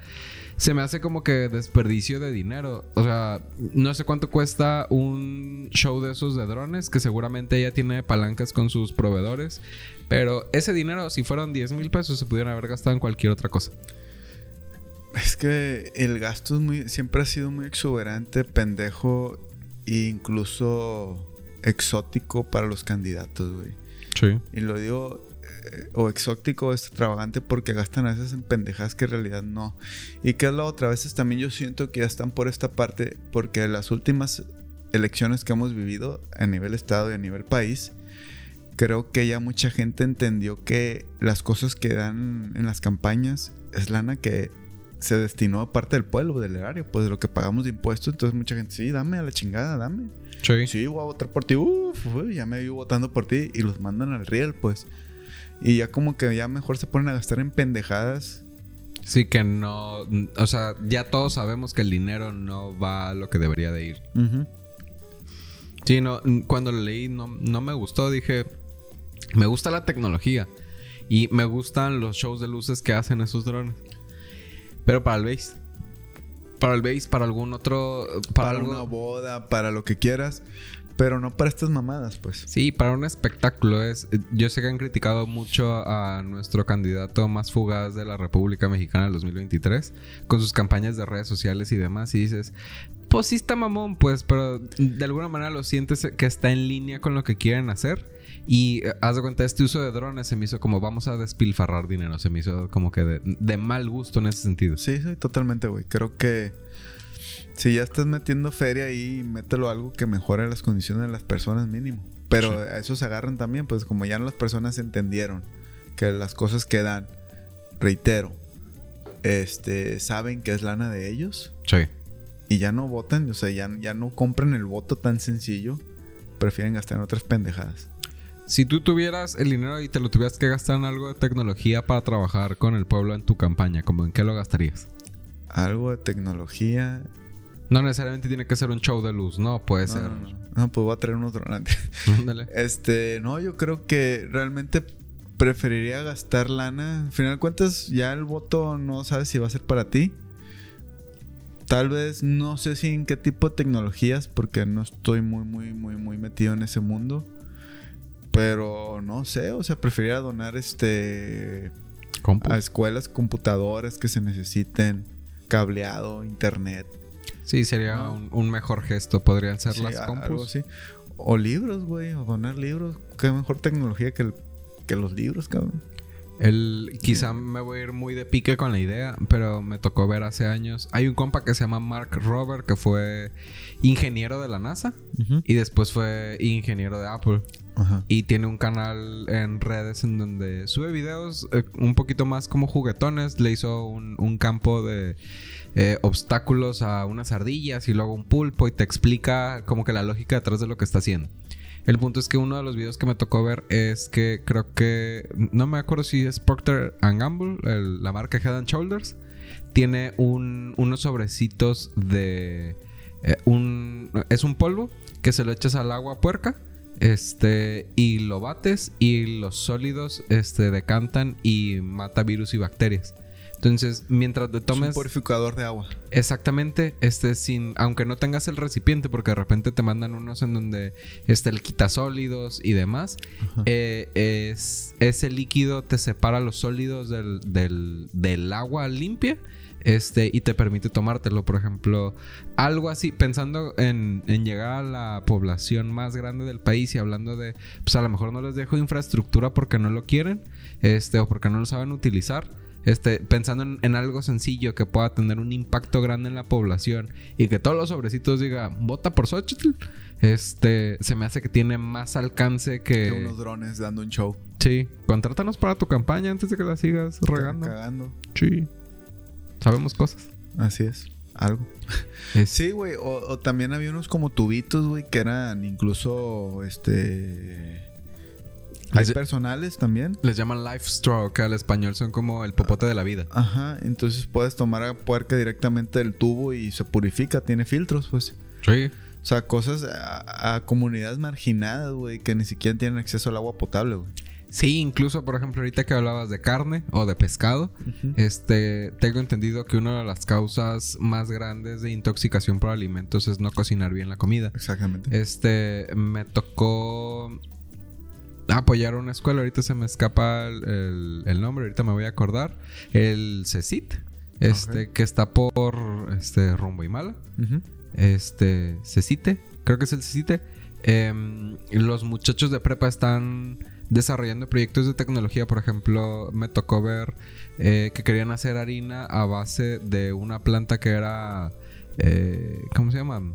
se me hace como que desperdicio de dinero. O sea, no sé cuánto cuesta un show de esos de drones, que seguramente ella tiene palancas con sus proveedores. Pero ese dinero, si fueron 10 mil pesos, se pudieran haber gastado en cualquier otra cosa. Es que el gasto es muy, siempre ha sido muy exuberante, pendejo e incluso exótico para los candidatos, güey. Sí. Y lo digo o exótico o extravagante porque gastan a veces en pendejadas que en realidad no. Y que es la otra, a veces también yo siento que ya están por esta parte porque las últimas elecciones que hemos vivido a nivel estado y a nivel país, creo que ya mucha gente entendió que las cosas que dan en las campañas es lana que se destinó a parte del pueblo, del erario, pues de lo que pagamos de impuestos. Entonces mucha gente, sí, dame a la chingada, dame. Sí. Sí, voy a votar por ti. Uf, ya me vi votando por ti y los mandan al riel, pues. Y ya como que ya mejor se ponen a gastar en pendejadas. Sí, que no. O sea, ya todos sabemos que el dinero no va a lo que debería de ir. Sí, no. Cuando lo leí no, no me gustó. Dije. Me gusta la tecnología. Y me gustan los shows de luces que hacen esos drones. Pero para el base. Para el base, para algún otro. Para, una boda, para lo que quieras. Pero no para estas mamadas, pues. Sí, para un espectáculo es. Yo sé que han criticado mucho a nuestro candidato más fugaz de la República Mexicana del 2023 con sus campañas de redes sociales y demás. Y dices, pues sí está mamón, pues, pero de alguna manera lo sientes que está en línea con lo que quieren hacer. Y eh, haz de cuenta, este uso de drones se me hizo como vamos a despilfarrar dinero. Se me hizo como que de, de mal gusto en ese sentido. Sí, sí, totalmente, güey. Creo que si ya estás metiendo feria ahí, mételo algo que mejore las condiciones de las personas mínimo. Pero a eso se agarran también, pues como ya las personas entendieron que las cosas que dan, reitero, este, saben que es lana de ellos. Sí. Y ya no votan, o sea, ya, ya no compran el voto tan sencillo. Prefieren gastar en otras pendejadas. Si tú tuvieras el dinero y te lo tuvieras que gastar en algo de tecnología para trabajar con el pueblo en tu campaña, ¿cómo en qué lo gastarías? Algo de tecnología. No necesariamente tiene que ser un show de luz, no, puede No, ser. no, no. Pues voy a traer unos. Ándale. Este, no, yo creo que realmente preferiría gastar lana. Al final de cuentas, ya el voto no sabes si va a ser para ti. Tal vez no sé si en qué tipo de tecnologías, porque no estoy muy, muy, muy, muy metido en ese mundo. Pero no sé, o sea, preferiría donar este Compu. a escuelas computadoras que se necesiten, cableado, internet. Sí, sería No. un, un mejor gesto. Podrían ser Sí, las así. O libros, güey, o donar libros. Qué mejor tecnología que, el- que los libros, cabrón. El, quizá me voy a ir muy de pique con la idea, pero me tocó ver hace años. Hay un compa que se llama Mark Robert que fue ingeniero de la NASA y después fue ingeniero de Apple. Ajá. Y tiene un canal en redes en donde sube videos eh, un poquito más como juguetones. Le hizo un, un campo de eh, obstáculos a unas ardillas y luego un pulpo y te explica como que la lógica detrás de lo que está haciendo. El punto es que uno de los videos que me tocó ver es que creo que, no me acuerdo si es Procter Gamble, la marca Head Shoulders, tiene un- unos sobrecitos de... eh, un, es un polvo que se lo echas al agua puerca este y lo bates y los sólidos este decantan y mata virus y bacterias. Entonces, mientras te Es un tomes purificador de agua. exactamente este sin aunque no tengas el recipiente porque de repente te mandan unos en donde este el quita sólidos y demás, eh, es ese líquido te separa los sólidos del, del, del agua limpia este, y te permite tomártelo. Por ejemplo, algo así, pensando en, en llegar a la población más grande del país y hablando de, pues a lo mejor no les dejo infraestructura porque no lo quieren, este, o porque no lo saben utilizar. Este, pensando en, en algo sencillo que pueda tener un impacto grande en la población y que todos los sobrecitos digan, vota por Xochitl, este, se me hace que tiene más alcance que... Que unos drones dando un show. Sí, contrátanos para tu campaña antes de que la sigas regando. Cagando. Sí. Sabemos cosas. Así es. Algo. Es- Sí, güey. O, o también había unos como tubitos, güey, que eran incluso, este... Hay Les- personales también. Les llaman life straw, que al español son como el popote de la vida. Ajá, entonces puedes tomar a puerca directamente del tubo y se purifica, tiene filtros, pues. Sí. O sea, cosas a, a comunidades marginadas, güey, que ni siquiera tienen acceso al agua potable, güey. Sí, incluso, por ejemplo, ahorita que hablabas de carne o de pescado, este, tengo entendido que una de las causas más grandes de intoxicación por alimentos es no cocinar bien la comida. Exactamente. Este, me tocó apoyar una escuela, ahorita se me escapa el, nombre, ahorita me voy a acordar, el CECIT, este, que está por este, Rumbo y Mala. Este CECITE, creo que es el CECITE. Em, los muchachos de prepa están desarrollando proyectos de tecnología. Por ejemplo, me tocó ver eh, que querían hacer harina a base de una planta que era. eh, ¿Cómo se llama?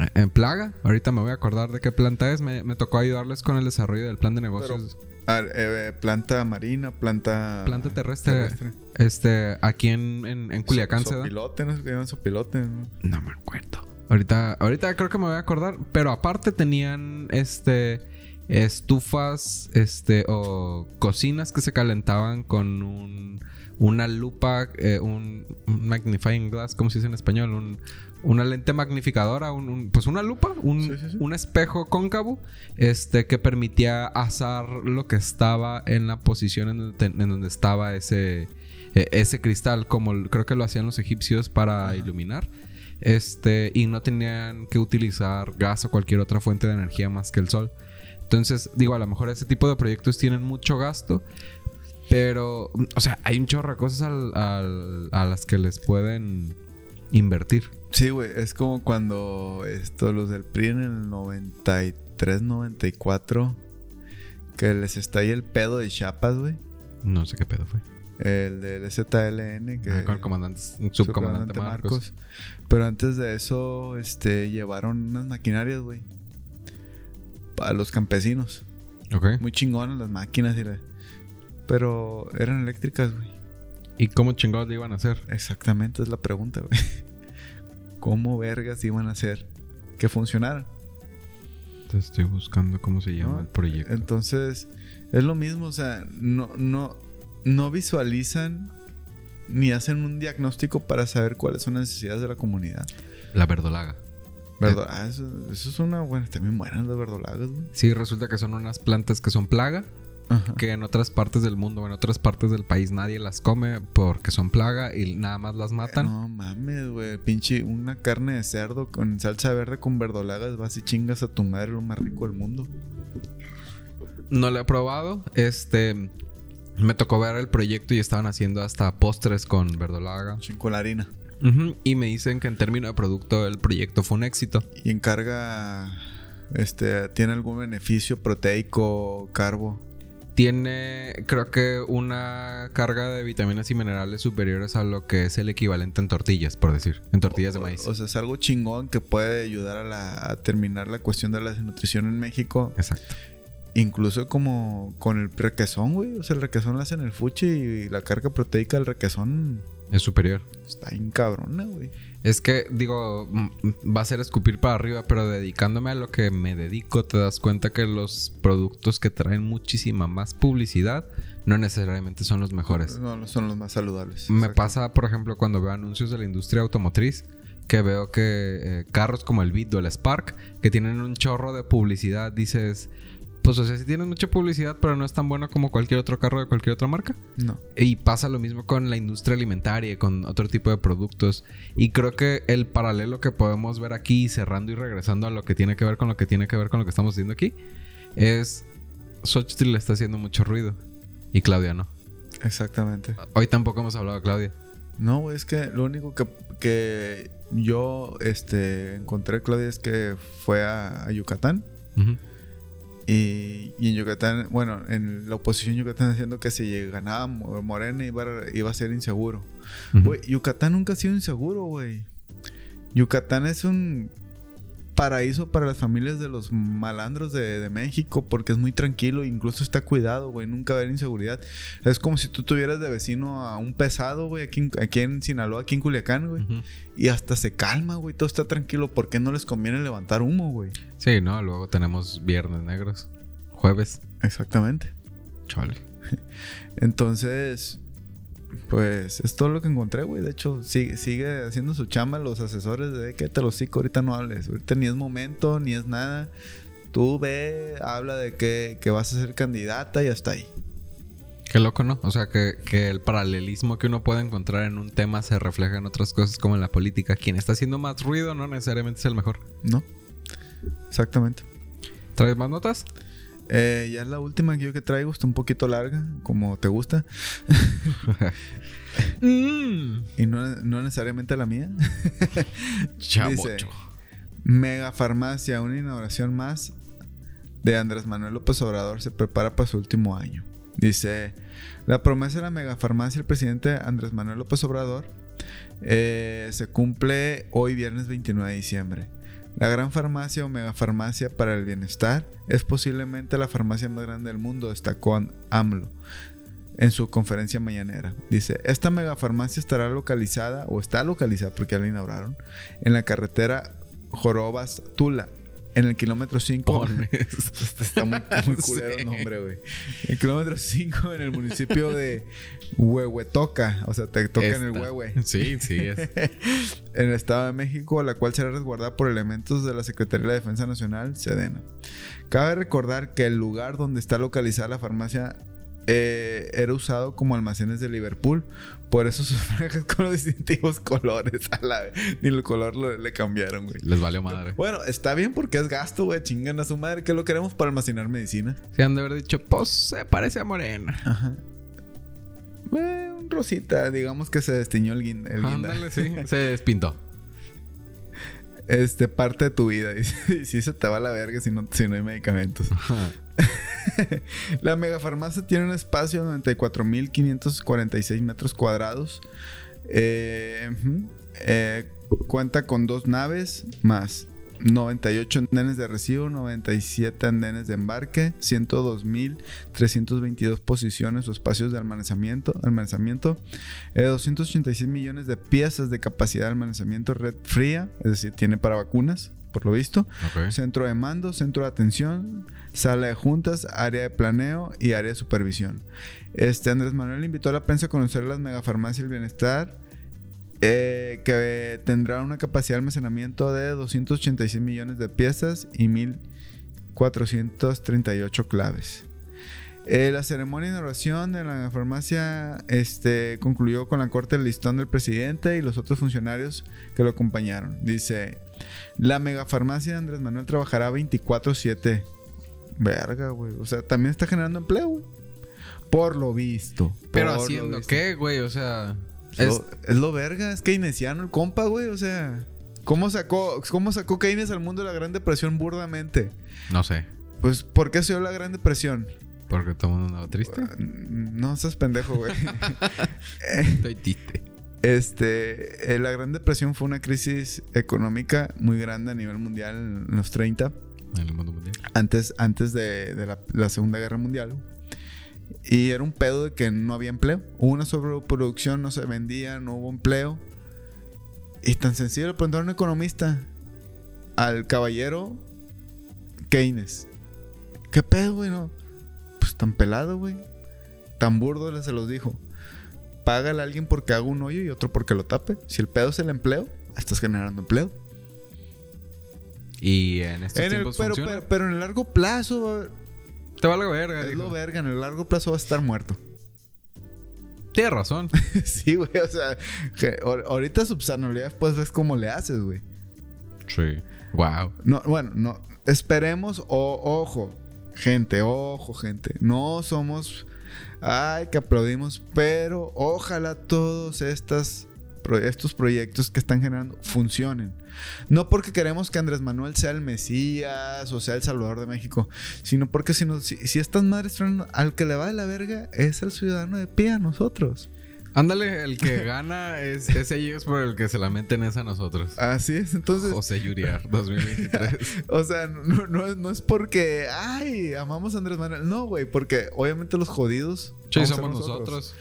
Eh, En plaga. Ahorita me voy a acordar de qué planta es. Me, me tocó ayudarles con el desarrollo del plan de negocios. Ah, eh, planta marina, planta... Planta terrestre. Este, aquí en, en, en Culiacán se. Sopilote, no llaman sopilote, ¿no? No me acuerdo. Ahorita, ahorita creo que me voy a acordar. Pero aparte tenían este estufas, este, o cocinas que se calentaban con un, una lupa, eh, un, un magnifying glass, como se dice en español, un- una lente magnificadora, un, un- pues una lupa, un, Sí, sí, sí. un espejo cóncavo, este, que permitía asar lo que estaba en la posición en donde, te- en donde estaba ese, eh, ese cristal, como creo que lo hacían los egipcios para Ajá. iluminar. Este, y no tenían que utilizar gas o cualquier otra fuente de energía más que el sol. Entonces, digo, a lo mejor ese tipo de proyectos tienen mucho gasto, pero, o sea, hay un chorro de cosas al- al- a las que les pueden invertir. Sí, güey, es como cuando esto, los del PRI en el 93, 94, que les estalla el pedo de Chiapas, güey. No sé qué pedo fue. El del ZLN, que... Ah, con el comandante, subcomandante subcomandante Marcos. Pero antes de eso, este, llevaron unas maquinarias, güey. Para los campesinos. Ok. Muy chingonas las máquinas y la... Pero eran eléctricas, güey. ¿Y cómo chingados le iban a hacer? Exactamente, es la pregunta, güey. ¿Cómo vergas iban a hacer que funcionaran? Te estoy buscando cómo se llama ¿no? el proyecto. Entonces, es lo mismo, o sea, no, no, no visualizan ni hacen un diagnóstico para saber cuáles son las necesidades de la comunidad. La verdolaga. ¿Verdad? Ah, eso, eso es una buena, también buenas las verdolagas, güey. Sí, resulta que son unas plantas que son plaga, Ajá. que en otras partes del mundo, o en otras partes del país nadie las come porque son plaga y nada más las matan. No mames, güey. Pinche una carne de cerdo con salsa verde con verdolagas. Vas y chingas a tu madre, lo más rico del mundo. No lo he probado. Este. Me tocó ver el proyecto y estaban haciendo hasta postres con verdolaga. Con la harina. Y me dicen que en términos de producto el proyecto fue un éxito. Y encarga. Este, ¿tiene algún beneficio proteico, carbo? Tiene, creo que una carga de vitaminas y minerales superiores a lo que es el equivalente en tortillas, por decir, en tortillas de O- maíz. O, sea, es algo chingón que puede ayudar a, la- a terminar la cuestión de la desnutrición en México. Exacto. Incluso como con el requesón, güey. O sea, el requesón lo hacen el fuchi y la carga proteica del requesón Es superior. está bien cabrona, güey. Es que, digo, mm, va a ser escupir para arriba, pero dedicándome a lo que me dedico, te das cuenta que los productos que traen muchísima más publicidad no necesariamente son los mejores. No, no son los más saludables. Me pasa, por ejemplo, cuando veo anuncios de la industria automotriz, que veo que eh, carros como el Beat o el Spark, que tienen un chorro de publicidad, dices, pues o sea, sí tienen mucha publicidad, pero no es tan bueno como cualquier otro carro de cualquier otra marca. No. Y pasa lo mismo con la industria alimentaria con otro tipo de productos. Y creo que el paralelo que podemos ver aquí, cerrando y regresando a lo que tiene que ver con lo que tiene que ver con lo que estamos haciendo aquí, es Xochitl le está haciendo mucho ruido y Claudia no. Exactamente. Hoy tampoco hemos hablado de Claudia. No, es que lo único que, que yo este, encontré, Claudia, es que fue a, a Yucatán. Ujú. Y, y en Yucatán, bueno, en la oposición Yucatán diciendo que si ganaba Mo- Morena iba a, iba a ser inseguro. Yucatán nunca ha sido inseguro, güey. Yucatán es un paraíso para las familias de los malandros de, de México porque es muy tranquilo, incluso está cuidado, güey, nunca va a haber inseguridad. Es como si tú tuvieras de vecino a un pesado, güey, aquí, en- aquí en Sinaloa, aquí en Culiacán, güey. Y hasta se calma, güey, todo está tranquilo. ¿Por qué no les conviene levantar humo, güey? Sí, no, luego tenemos viernes negros, jueves. Exactamente. Chale. Entonces, pues es todo lo que encontré, güey. De hecho, sigue, sigue haciendo su chamba los asesores de que te lo sigo, ahorita no hables. Ahorita ni es momento, ni es nada. Tú ve, habla de que, que vas a ser candidata y hasta ahí. Qué loco, ¿no? O sea, que, que el paralelismo que uno puede encontrar en un tema se refleja en otras cosas como en la política. Quien está haciendo más ruido no necesariamente es el mejor. ¿No? Exactamente. ¿Traes más notas? Eh, ya es la última que yo que traigo, está un poquito larga, como te gusta. Y no, no necesariamente la mía. Dice, Mega Farmacia, una inauguración más de Andrés Manuel López Obrador se prepara para su último año. Dice, la promesa de la Mega Farmacia del presidente Andrés Manuel López Obrador eh, se cumple hoy viernes 29 de diciembre. La gran farmacia o mega farmacia para el bienestar es posiblemente la farmacia más grande del mundo, destacó AMLO en su conferencia mañanera. Dice, esta mega farmacia estará localizada, o está localizada porque ya la inauguraron, en la carretera Jorobas Tula, en el kilómetro 5. Está muy, muy culero el nombre, güey. El kilómetro 5 en el municipio de Huehuetoca. O sea, te toca en el. Huehue. Sí, sí, es. En el Estado de México, la cual será resguardada por elementos de la Secretaría de la Defensa Nacional, Sedena. Cabe recordar que el lugar donde está localizada la farmacia eh, era usado como almacenes de Liverpool. Por eso sus franjas con los distintivos colores. A la, ni el color lo- le cambiaron, güey. Les valió madre. Bueno, está bien porque es gasto, güey. Chingan a su madre. que lo queremos para almacenar medicina? Se han de haber dicho, pues se parece a Morena. Ajá. Eh, un rosita, digamos que se destiñó el guinda. Ándale, sí. Se despintó. Este, parte de tu vida. Y sí se te va a la verga si no, si no hay medicamentos. La megafarmacia tiene un espacio de 94.546 metros cuadrados. Eh. Eh, cuenta con dos naves más 98 andenes de recibo, 97 andenes de embarque, 102.322 posiciones o espacios de almacenamiento, almacenamiento eh, 286 millones de piezas de capacidad de almacenamiento red fría, es decir, tiene para vacunas, por lo visto. Centro de mando, centro de atención, sala de juntas, área de planeo y área de supervisión. Este Andrés Manuel invitó a la prensa a conocer las megafarmacias del bienestar, eh, que tendrá una capacidad de almacenamiento de 286 millones de piezas y 1.438 claves. Eh, la ceremonia de inauguración de la farmacia este, concluyó con la corte del listón del presidente y los otros funcionarios que lo acompañaron. Dice, la megafarmacia de Andrés Manuel trabajará 24/7. Verga, güey. O sea, también está generando empleo, güey. Por lo visto. Pero haciendo visto. qué, güey, o sea. Es Es, lo, es lo verga, es keynesiano el compa, güey. O sea, ¿cómo sacó, cómo sacó Keynes al mundo de la Gran Depresión burdamente? no sé. Pues, ¿por qué se dio la Gran Depresión? Porque todo el mundo andaba triste. No seas pendejo, güey. Estoy triste. Este, eh, la Gran Depresión fue una crisis económica muy grande a nivel mundial en los 30, En el mundo mundial. antes, antes de, de la, la Segunda Guerra Mundial. Y era un pedo de que no había empleo. Hubo una sobreproducción, no se vendía, no hubo empleo. Y tan sencillo le preguntaron a un economista al caballero Keynes. ¿Qué pedo, güey? No? Pues tan pelado, güey. Tan burdo le se los dijo. Págale a alguien porque haga un hoyo y otro porque lo tape. Si el pedo es el empleo, estás generando empleo. Y en estos En el- tiempos pero, funciona. pero, pero en el largo plazo, Te valga verga. es dijo. lo verga. En el largo plazo va a estar muerto. Tienes razón. sí, güey. O sea, que ahor- ahorita subsanabilidad, pues ves cómo le haces, güey. sí. Wow. No, bueno, no. Esperemos, o, ojo, gente, ojo, gente. No somos. Ay, que aplaudimos, pero ojalá todos estas, estos proyectos que están generando funcionen. No porque queremos que Andrés Manuel sea el Mesías o sea el Salvador de México, sino porque si, nos, si, si estas madres traen al que le va de la verga es el ciudadano de pie a nosotros. Ándale, el que gana es, es ellos por el que se la meten es a nosotros. Así es, entonces. José Yuriar, 2023. O sea, no, no, es- no es porque, ay, amamos a Andrés Manuel. No, güey, porque obviamente los jodidos. Sí, somos nosotros.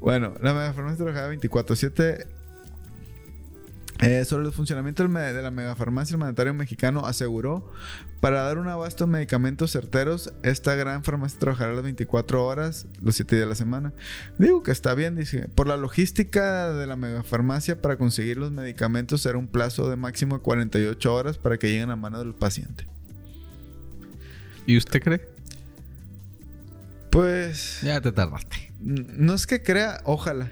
Bueno, la megafarmacia trabajaba 24-7. Eh, sobre el funcionamiento de la megafarmacia, el mandatario mexicano aseguró: para dar un abasto de medicamentos certeros, esta gran farmacia trabajará las 24 horas, los 7 días de la semana. Digo que está bien, dice. Por la logística de la megafarmacia, para conseguir los medicamentos será un plazo de máximo de 48 horas para que lleguen a mano del paciente. ¿Y usted cree? Pues. Ya te tardaste. No es que crea, ojalá.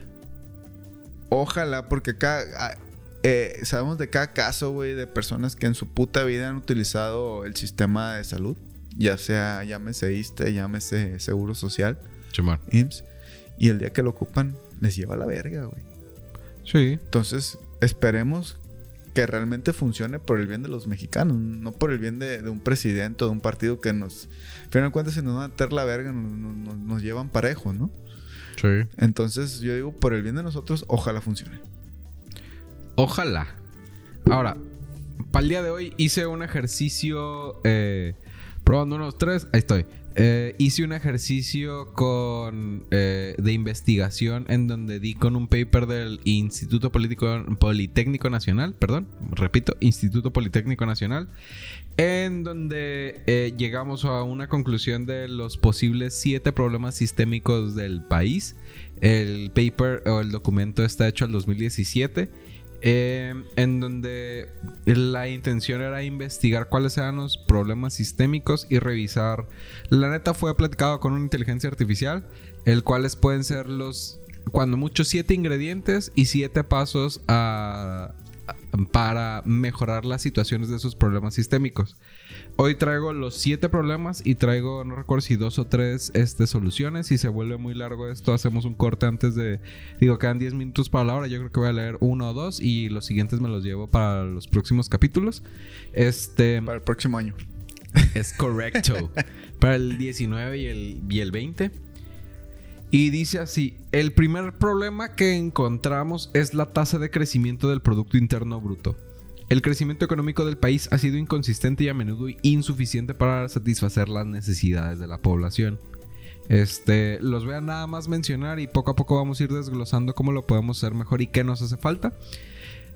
Ojalá, porque cada, eh, sabemos de cada caso, güey, de personas que en su puta vida han utilizado el sistema de salud, ya sea, llámese ISTE, llámese Seguro Social. IMSS, y el día que lo ocupan les lleva a la verga, güey. Sí. Entonces, esperemos que realmente funcione por el bien de los mexicanos, no por el bien de, de un presidente o de un partido que nos, al final de cuentas, si nos van a meter la verga, nos, nos- nos llevan parejo, ¿no? Sí. Entonces, yo digo, por el bien de nosotros, ojalá funcione. Ojalá. Ahora, para el día de hoy hice un ejercicio. Eh, probando unos tres. Ahí estoy. Eh, hice un ejercicio con eh, de investigación en donde di con un paper del Instituto Político, Politécnico Nacional, perdón, repito, Instituto Politécnico Nacional, en donde eh, llegamos a una conclusión de los posibles siete problemas sistémicos del país. El paper o el documento está hecho en 2017 eh, en donde la intención era investigar cuáles eran los problemas sistémicos y revisar. La neta fue platicado con una inteligencia artificial, el cuales pueden ser los, cuando mucho, siete ingredientes y siete pasos para mejorar las situaciones de esos problemas sistémicos. Hoy traigo los siete problemas y traigo, no recuerdo si dos o tres este, soluciones. Si se vuelve muy largo esto, hacemos un corte antes de... Digo, quedan 10 minutos para la hora. Yo creo que voy a leer uno o dos y los siguientes me los llevo para los próximos capítulos. Este... Para el próximo año. Es correcto. para el 19 y el, y el 20. Y dice así, el primer problema que encontramos es la tasa de crecimiento del Producto Interno Bruto. El crecimiento económico del país ha sido inconsistente y a menudo insuficiente para satisfacer las necesidades de la población. Este, los voy a nada más mencionar y poco a poco vamos a ir desglosando cómo lo podemos hacer mejor y qué nos hace falta.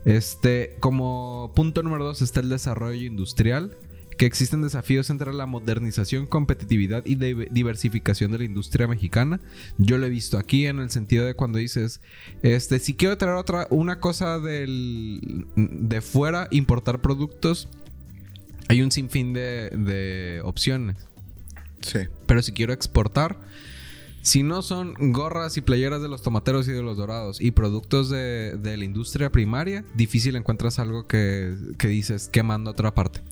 Este, como punto número dos está el desarrollo industrial que existen desafíos entre la modernización, competitividad y diversificación de la industria mexicana. Yo lo he visto aquí en el sentido de cuando dices, este, si quiero traer otra, una cosa del, de fuera, importar productos, hay un sinfín de, de opciones. Sí. Pero si quiero exportar, si no son gorras y playeras de los tomateros y de los dorados y productos de, de la industria primaria, difícil encuentras algo que, que dices quemando otra parte.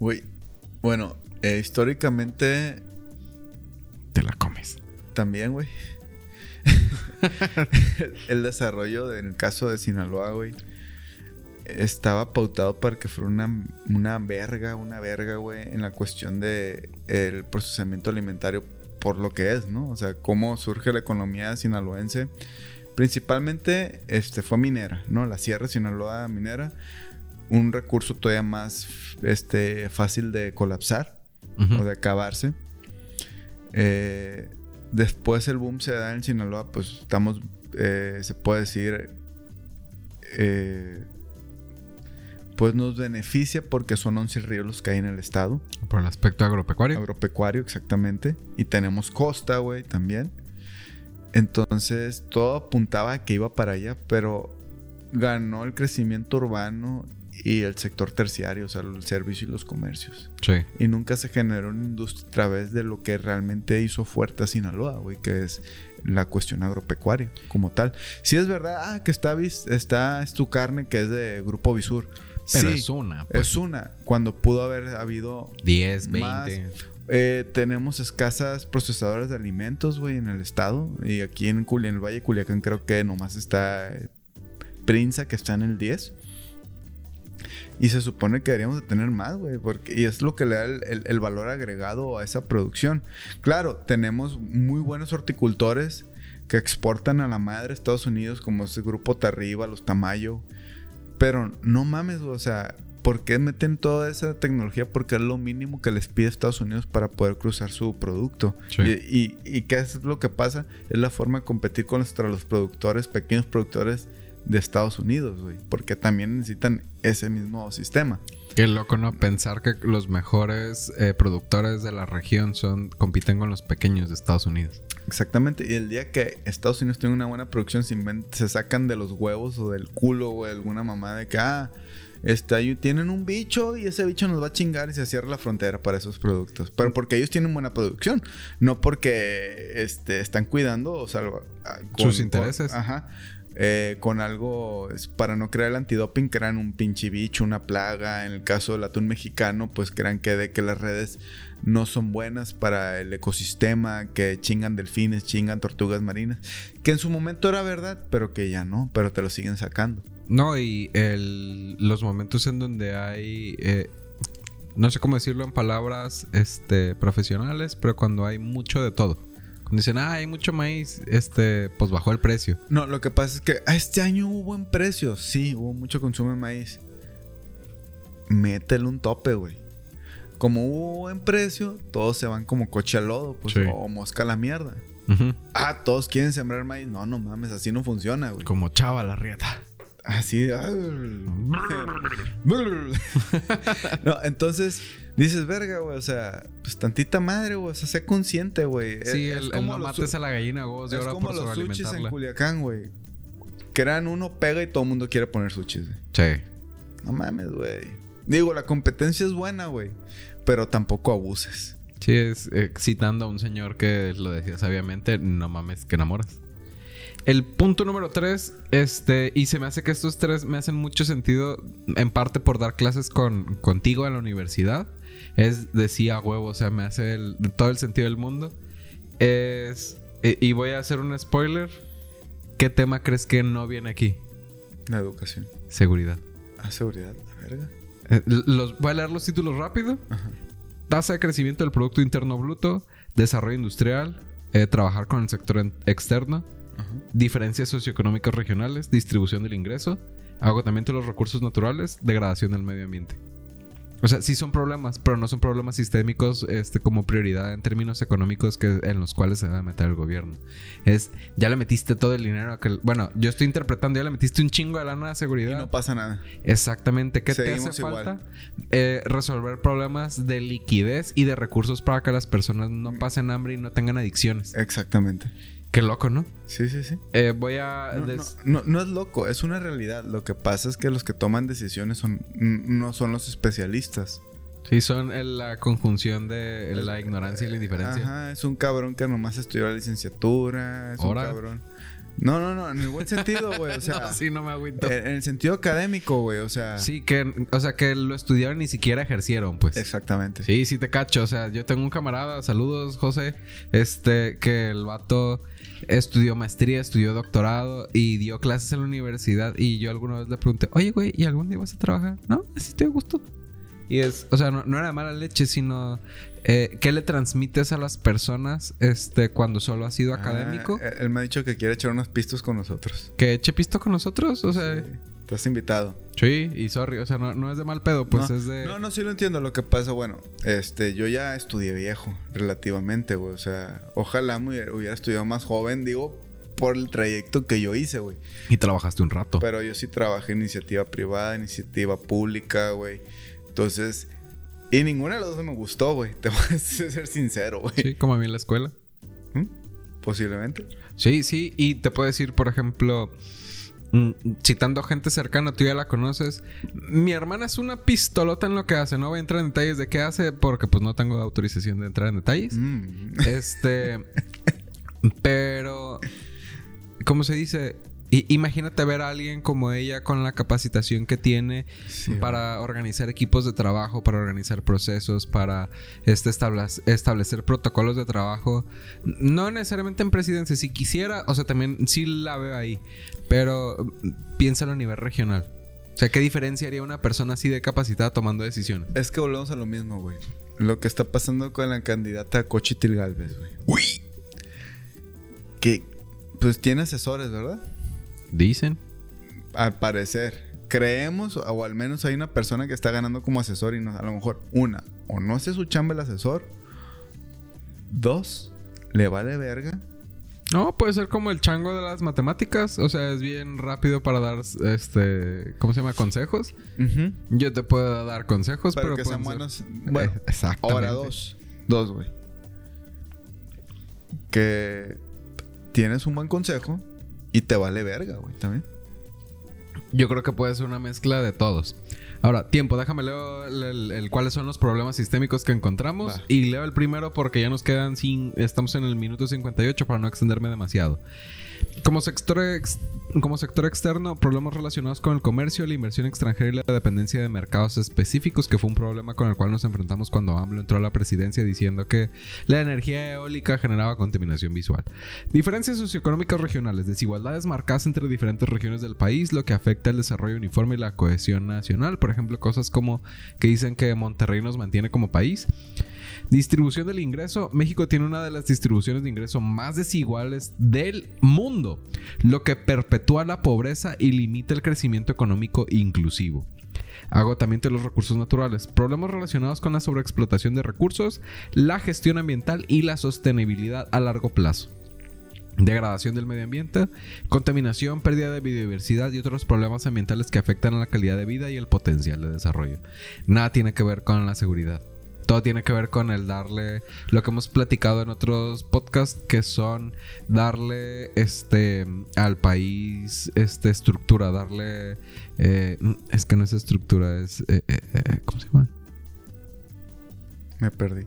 Güey, bueno, eh, históricamente... Te la comes. También, güey. el desarrollo, en el caso de Sinaloa, güey, estaba pautado para que fuera una, una verga, una verga, güey, en la cuestión de el procesamiento alimentario por lo que es, ¿no? O sea, cómo surge la economía sinaloense. Principalmente este, fue minera, ¿no? La Sierra Sinaloa minera un recurso todavía más este, fácil de colapsar o de acabarse. Eh, después el boom se da en Sinaloa, pues estamos, eh, se puede decir, eh, pues nos beneficia porque son 11 ríos los que hay en el estado. Por el aspecto agropecuario. Agropecuario, exactamente. Y tenemos costa, güey, también. Entonces todo apuntaba a que iba para allá, pero ganó el crecimiento urbano y el sector terciario, o sea, el servicio y los comercios. Sí. Y nunca se generó una industria a través de lo que realmente hizo fuerte a Sinaloa, güey, que es la cuestión agropecuaria como tal. Si es verdad, ah, que está, está es tu carne que es de Grupo Visur. Pero es una. Pues. Es una. Cuando pudo haber habido 10, 20. Eh, tenemos escasas procesadoras de alimentos, güey, en el estado. Y aquí en, en el Valle de Culiacán creo que nomás está Prinza, que está en el 10. Y se supone que deberíamos de tener más, güey, porque y es lo que le da el, valor agregado a esa producción. Claro, tenemos muy buenos horticultores que exportan a la madre Estados Unidos, como ese grupo Tarriba, los Tamayo. Pero no mames, o sea, ¿por qué meten toda esa tecnología? Porque es lo mínimo que les pide Estados Unidos para poder cruzar su producto. Y, y, qué es lo que pasa? Es la forma de competir contra los productores, pequeños productores de Estados Unidos, güey. Porque también necesitan ese mismo sistema. Qué loco, ¿no? Pensar que los mejores eh, productores de la región son compiten con los pequeños de Estados Unidos. Exactamente. Y el día que Estados Unidos tiene una buena producción, se, sacan de los huevos o del culo o alguna mamá de que, ah, este, tienen un bicho y ese bicho nos va a chingar y se cierra la frontera para esos productos. Pero porque ellos tienen buena producción, no porque este, están cuidando o sea, sus intereses. ajá eh, con algo para no crear el antidoping, crean un pinche bicho, una plaga. En el caso del atún mexicano, pues crean que de que las redes no son buenas para el ecosistema, que chingan delfines, chingan tortugas marinas, que en su momento era verdad, pero que ya no, pero te lo siguen sacando. No, y los momentos en donde hay, eh, no sé cómo decirlo en palabras este, profesionales, pero cuando hay mucho de todo Dicen, ah, hay mucho maíz, este, pues bajó el precio. No, lo que pasa es que ah, este año hubo buen precio. Sí, hubo mucho consumo de maíz. Métele un tope, güey. Como hubo buen precio, todos se van como coche al lodo, pues, o mosca a la mierda. Ah, todos quieren sembrar maíz. No, no mames, así no funciona, güey. Como chava la rieta. Así. no, entonces dices, verga, güey. O sea, pues tantita madre, güey. O sea, sé consciente, güey. Sí, el, como no mates a la gallina, güey. Es como los sushis en Culiacán, güey. crean uno, pega y todo el mundo quiere poner sushis, güey. Sí. No mames, güey. Digo, la competencia es buena, güey. Pero tampoco abuses. Sí, es eh, citando a un señor que lo decía sabiamente, no mames, que enamoras. El punto número tres, este, y se me hace que estos tres me hacen mucho sentido, en parte por dar clases con, contigo en la universidad. Es decía huevo, o sea, me hace el- todo el sentido del mundo. Es, y- y voy a hacer un spoiler. ¿Qué tema crees que no viene aquí? La educación. Seguridad. Ah, seguridad, la verga. Eh, los, voy a leer los títulos rápido. Ajá. Tasa de crecimiento del Producto Interno Bruto, desarrollo industrial, eh, trabajar con el sector en- externo, Ajá. diferencias socioeconómicas regionales, distribución del ingreso, agotamiento de los recursos naturales, degradación del medio ambiente. O sea, sí son problemas, pero no son problemas sistémicos este, como prioridad en términos económicos que, en los cuales se debe meter el gobierno. Es, ya le metiste todo el dinero a que... Bueno, yo estoy interpretando, ya le metiste un chingo de lana Y seguridad. no pasa nada. Exactamente. ¿Qué te hace igual. falta? Eh, resolver problemas de liquidez y de recursos para que las personas Mm. no pasen hambre y no tengan adicciones. Exactamente. Qué loco, ¿no? Sí, sí, sí. Eh, voy a... No, des- no, no- no es loco, es una realidad. Lo que pasa es que los que toman decisiones son, no son los especialistas. Sí, son el- la conjunción de la ignorancia y la indiferencia. Ajá, es un cabrón que nomás estudió la licenciatura. Es un cabrón. No, no, no, en el buen sentido, güey. O sea, no, sí, no me agüito. en, en el sentido académico, güey. O sea, sí, que... O sea, que lo estudiaron y ni siquiera ejercieron, pues. exactamente. Sí, sí te cacho. O sea, yo tengo un camarada, saludos, José, este, que el vato estudió maestría, estudió doctorado y dio clases en la universidad. Y yo alguna vez le pregunté, oye, güey, ¿y algún día vas a trabajar? No, así a gusto. Y es, o sea, no, no era mala leche, sino eh, ¿qué le transmites a las personas este, cuando solo has sido Ah, académico? él- él me ha dicho que quiere echar unos pistos con nosotros. Que eche pisto con nosotros, o sea, Sí, Estás invitado. sí, y sorry, o sea, no, no es de mal pedo, pues no, es de. No, no, sí lo entiendo. Lo que pasa, bueno, este, yo ya estudié viejo, relativamente, güey. O sea, ojalá me hubiera, hubiera estudiado más joven, digo, por el trayecto que yo hice, güey. Y trabajaste un rato. Pero yo sí trabajé en iniciativa privada, iniciativa pública, güey. Entonces, y ninguna de las dos me gustó, güey. Te voy a ser sincero, güey. Sí, como a mí en la escuela. ¿Mm? Posiblemente. Sí, sí, y te puedo decir, por ejemplo, mm, citando gente cercana, tú ya la conoces. Mi hermana es una pistolota en lo que hace. No voy a entrar en detalles de qué hace porque pues no tengo autorización de entrar en detalles. Mm. Este, pero, ¿cómo se dice? I- imagínate ver a alguien como ella con la capacitación que tiene Sí, para organizar equipos de trabajo, para organizar procesos, para este, establec- establecer protocolos de trabajo. No necesariamente en presidencia, si quisiera, o sea, también sí la veo ahí, pero mm, piénsalo a nivel regional. O sea, ¿qué diferencia haría una persona así de capacitada tomando decisiones? Es que volvemos a lo mismo, güey. Lo que está pasando con la candidata Cochitil Galvez, güey. Uy. Que, pues tiene asesores, ¿verdad? Dicen. Al parecer. Creemos, o al menos hay una persona que está ganando como asesor y no, a lo mejor, una, o no hace su chamba el asesor. Dos, le vale verga. No, puede ser como el chango de las matemáticas. O sea, es bien rápido para dar, este, ¿cómo se llama? Consejos. Yo te puedo dar consejos, Pero, pero, que sean pueden ser- buenos. Bueno, Eh, exactamente. ahora dos. Dos, güey. Que tienes un buen consejo y te vale verga, güey, también. Yo creo que puede ser una mezcla de todos. Ahora, tiempo, déjame leo el, el- el- cuáles son los problemas sistémicos que encontramos. Va. Y leo el primero porque ya nos quedan sin. Estamos en el minuto 58 para no extenderme demasiado. Como sector, como sector externo, problemas relacionados con el comercio, la inversión extranjera y la dependencia de mercados específicos, que fue un problema con el cual nos enfrentamos cuando AMLO entró a la presidencia diciendo que la energía eólica generaba contaminación visual. Diferencias socioeconómicas regionales, desigualdades marcadas entre diferentes regiones del país, lo que afecta el desarrollo uniforme y la cohesión nacional. Por ejemplo, cosas como que dicen que Monterrey nos mantiene como país. Distribución del ingreso. México tiene una de las distribuciones de ingreso más desiguales del mundo, lo que perpetúa la pobreza y limita el crecimiento económico inclusivo. Agotamiento de los recursos naturales. Problemas relacionados con la sobreexplotación de recursos, la gestión ambiental y la sostenibilidad a largo plazo. Degradación del medio ambiente, contaminación, pérdida de biodiversidad y otros problemas ambientales que afectan a la calidad de vida y el potencial de desarrollo. Nada tiene que ver con la seguridad. Todo tiene que ver con el darle lo que hemos platicado en otros podcasts, que son darle este al país este estructura, darle eh, es que no es estructura, es eh, eh, ¿cómo se llama? Me perdí.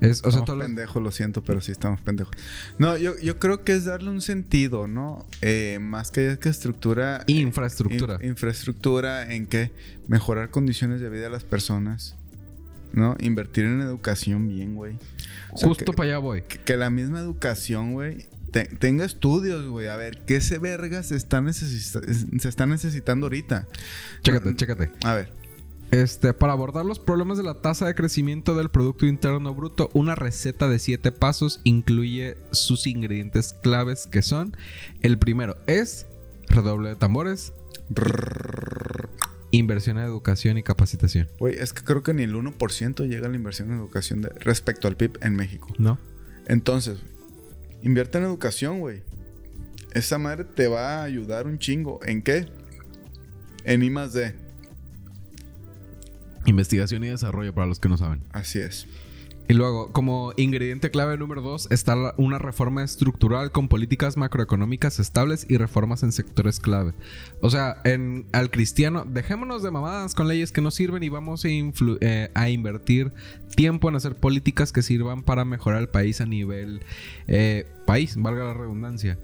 Es, o sea, Estamos lo- pendejos, lo siento, pero sí estamos pendejos. No, yo, yo creo que es darle un sentido, ¿no? Eh, más que, que estructura. eh, infraestructura. in- infraestructura en que mejorar condiciones de vida de las personas, ¿no? Invertir en educación bien, güey. O sea, Justo que, para allá voy. que- que la misma educación, güey, te- tenga estudios, güey. A ver, ¿qué se verga se está, se está necesitando ahorita? Chécate, chécate. A ver, Este, para abordar los problemas de la tasa de crecimiento del Producto Interno Bruto, una receta de siete pasos incluye sus ingredientes claves que son: el primero es redoble de tambores, inversión en educación y capacitación. güey, es que creo que ni el 1% llega a la inversión en educación de- respecto al PIB en México. ¿No? Entonces, invierte en educación, güey. Esa madre te va a ayudar un chingo. ¿En qué? En I más D. Investigación y desarrollo para los que no saben. Así es. Y luego, como ingrediente clave número dos, está una reforma estructural con políticas macroeconómicas estables y reformas en sectores clave. O sea, en, al cristiano, dejémonos de mamadas con leyes que no sirven y vamos a, eh, invertir tiempo en hacer políticas que sirvan para mejorar el país a nivel eh, país, valga la redundancia.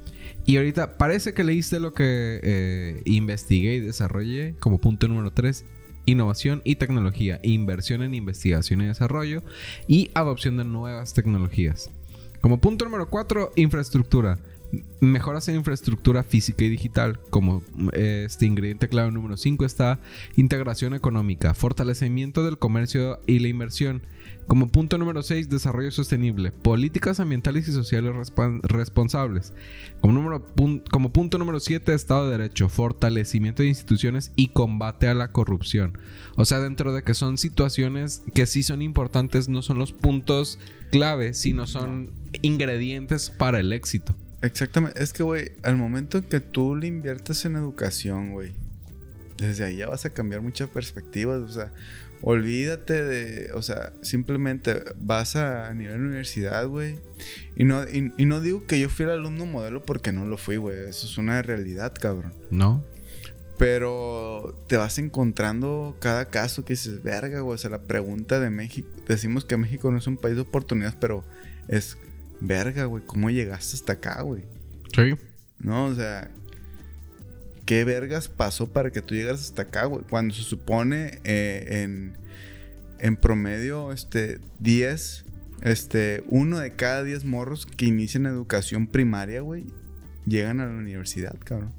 Y ahorita parece que leíste lo que eh, investigué y desarrollé como punto número 3. Innovación y tecnología, inversión en investigación y desarrollo y adopción de nuevas tecnologías. Como punto número 4, infraestructura. Mejoras en infraestructura física y digital. Como eh, este ingrediente clave número 5 está integración económica, fortalecimiento del comercio y la inversión. Como punto número 6, desarrollo sostenible, políticas ambientales y sociales responsables. Como, número, como punto número 7, Estado de Derecho, fortalecimiento de instituciones y combate a la corrupción. O sea, dentro de que son situaciones que sí son importantes, no son los puntos clave, sino son ingredientes para el éxito. Exactamente. Es que, güey, al momento en que tú le inviertes en educación, güey, desde ahí ya vas a cambiar muchas perspectivas. O sea, olvídate de. O sea, simplemente vas a nivel universidad, güey. Y no, y, y no digo que yo fui el alumno modelo porque no lo fui, güey. Eso es una realidad, cabrón. ¿No? Pero te vas encontrando cada caso que dices, verga, güey. O sea, la pregunta de México. Decimos que México no es un país de oportunidades, pero es, verga, güey. ¿Cómo llegaste hasta acá, güey? Sí. No, o sea, ¿qué vergas pasó para que tú llegaras hasta acá, güey? Cuando se supone eh, en, en promedio, este, 10, este, uno de cada 10 morros que inician educación primaria, güey, llegan a la universidad, cabrón.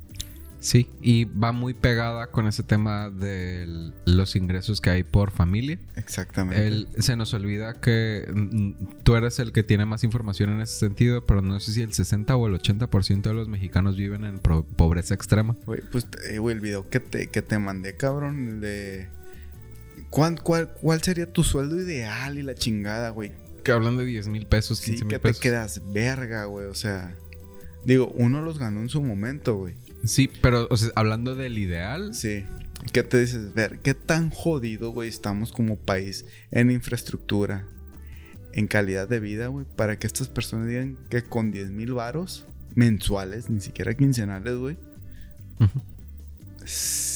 Sí, y va muy pegada con ese tema de los ingresos que hay por familia. Exactamente. El- se nos olvida que mm, tú eres el que tiene más información en ese sentido, pero no sé si el 60 o el 80% de los mexicanos viven en pobreza extrema. Güey, pues, eh, güey, el video que te, que te mandé, cabrón, de... ¿Cuán- cuál, ¿Cuál sería tu sueldo ideal y la chingada, güey? Que hablan de 10 mil pesos, Sí, 15 que mil te pesos. quedas verga, güey. O sea, digo, uno los ganó en su momento, güey. Sí, pero o sea, hablando del ideal, Sí. ¿Qué te dices? Ver, ¿qué tan jodido, güey, estamos como país en infraestructura, en calidad de vida, güey? Para que estas personas digan que con 10 mil varos mensuales, ni siquiera quincenales, güey, es-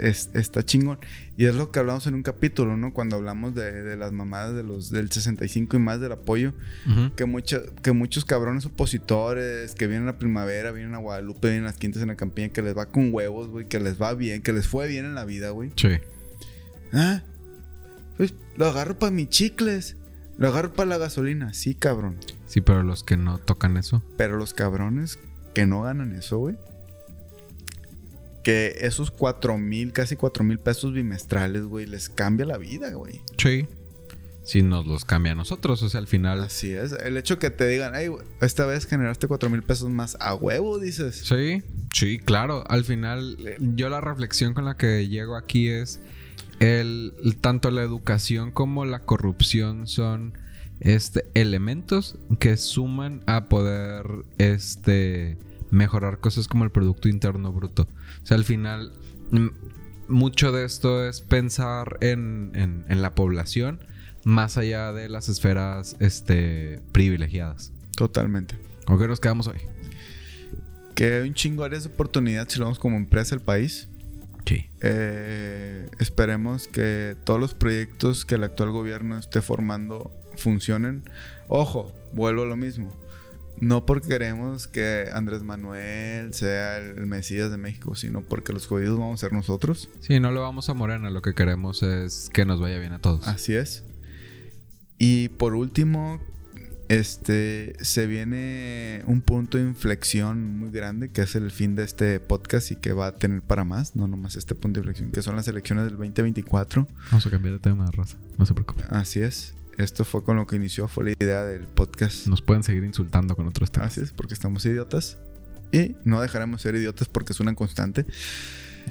es- está chingón. Y es lo que hablamos en un capítulo, ¿no? Cuando hablamos de, de las mamadas de los, del 65 y más del apoyo. Que, mucha- que muchos cabrones opositores que vienen a primavera, vienen a Guadalupe, vienen a las quintas en la campiña, que les va con huevos, güey, que les va bien, que les fue bien en la vida, güey. Sí. Ah, pues lo agarro para mis chicles, lo agarro para la gasolina, sí, cabrón. Sí, pero los que no tocan eso. Pero los cabrones que no ganan eso, güey. Que esos cuatro mil, casi cuatro mil pesos bimestrales, güey, les cambia la vida, güey. Sí. Si nos los cambia a nosotros, o sea, al final. Así es. El hecho que te digan, hey, esta vez generaste cuatro mil pesos más a huevo, dices. Sí, sí, claro. Al final, yo la reflexión con la que llego aquí es el- tanto la educación como la corrupción son este elementos que suman a poder este mejorar cosas como el producto interno bruto. O sea, al final mucho de esto es pensar en, en- en la población más allá de las esferas este, privilegiadas. Totalmente. ¿Con qué nos quedamos hoy? Que hay un chingo de áreas de oportunidad si lo vemos como empresa del país. Sí. Eh, esperemos que todos los proyectos que el actual gobierno esté formando funcionen. Ojo, vuelvo a lo mismo. No porque queremos que Andrés Manuel sea el Mesías de México, sino porque los jodidos vamos a ser nosotros. Sí, no le vamos a Morena, lo que queremos es que nos vaya bien a todos. Así es. Y por último, este se viene un punto de inflexión muy grande que es el fin de este podcast y que va a tener para más, no nomás este punto de inflexión, que son las elecciones del 2024. Vamos a cambiar de tema, Rosa. No se preocupe. Así es. Esto fue con lo que inició, fue la idea del podcast. Nos pueden seguir insultando con otros temas. Así es, porque estamos idiotas. Y no dejaremos ser idiotas porque es una constante.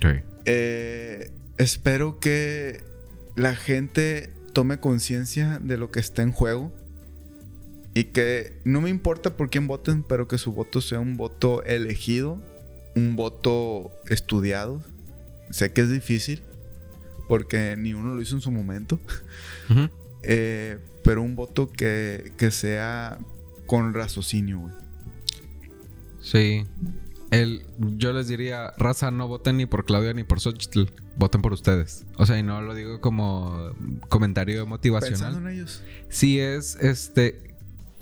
Sí. Eh, espero que la gente tome conciencia de lo que está en juego. Y que no me importa por quién voten, pero que su voto sea un voto elegido, un voto estudiado. Sé que es difícil, porque ni uno lo hizo en su momento. Ujú. Eh, pero un voto que, que sea con raciocinio, güey. Sí. El, yo les diría, raza, no voten ni por Claudia ni por Xochitl. Voten por ustedes. O sea, y no lo digo como comentario motivacional. Pensando en ellos. Si es, este,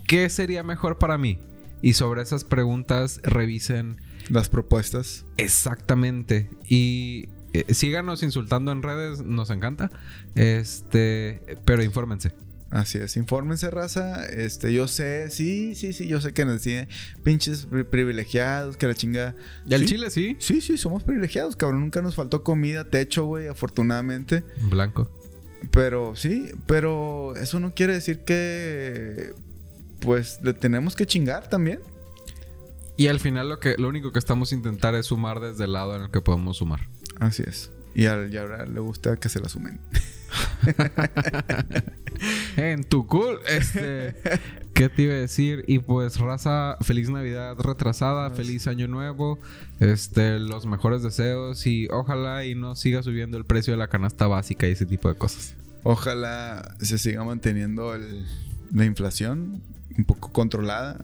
¿qué sería mejor para mí? Y sobre esas preguntas revisen Las propuestas. exactamente. Y eh, síganos insultando en redes, nos encanta. Este, pero infórmense. Así es, infórmense, raza. Este, yo sé, sí, sí, sí, yo sé que nos tiene pinches pri- privilegiados, que la chinga. Y al Sí. chile, sí. Sí, sí, somos privilegiados, cabrón. Nunca nos faltó comida, techo, güey, afortunadamente. Blanco. Pero sí, pero eso no quiere decir que. Pues le tenemos que chingar también. Y al final lo que lo único que estamos intentando es sumar desde el lado en el que podemos sumar. Así es. Y, al, y ahora le gusta que se la sumen. En tu cool, este, ¿qué te iba a decir? Y pues raza, feliz Navidad retrasada, feliz año nuevo, este, los mejores deseos y ojalá y no siga subiendo el precio de la canasta básica y ese tipo de cosas. Ojalá se siga manteniendo el- la inflación un poco controlada.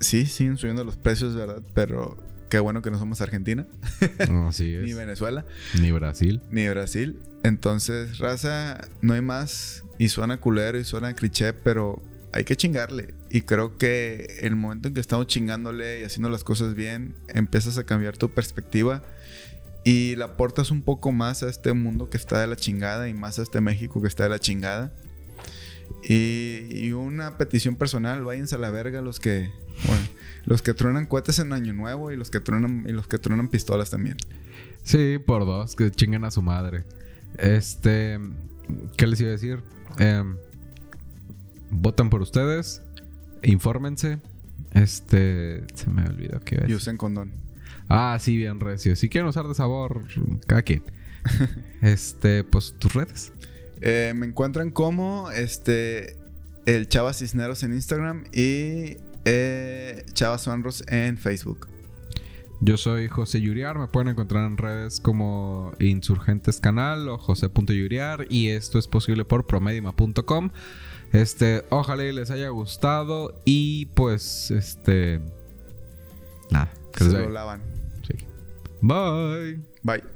Sí, siguen subiendo los precios, ¿verdad? Pero qué bueno que no somos Argentina, Así ni es. Venezuela, Ni Brasil. ni Brasil. Entonces, raza, no hay más. Y suena culero y suena cliché, pero hay que chingarle. Y creo que el momento en que estamos chingándole y haciendo las cosas bien, empiezas a cambiar tu perspectiva y le aportas un poco más a este mundo que está de la chingada y más a este México que está de la chingada. Y, y una petición personal, váyanse a la verga los que, bueno, los que truenan cohetes en Año Nuevo y los que truenan, y los que truenan pistolas también. Sí, por dos, que chinguen a su madre. Este, ¿qué les iba a decir? Em, voten por ustedes, infórmense. Este, se me olvidó que a Y usen condón. Ah, sí, bien recio. Si quieren usar de sabor, cada quien. este, pues tus redes. Eh, me encuentran como este el Chava Cisneros en Instagram y eh, Chava en Facebook. Yo soy José Yuriar, me pueden encontrar en redes como Insurgentes Canal o José.yuriar y esto es posible por promedima.com. Este, ojalá y les haya gustado y pues este nada, que Se lo lavan. Sí. Bye. Bye.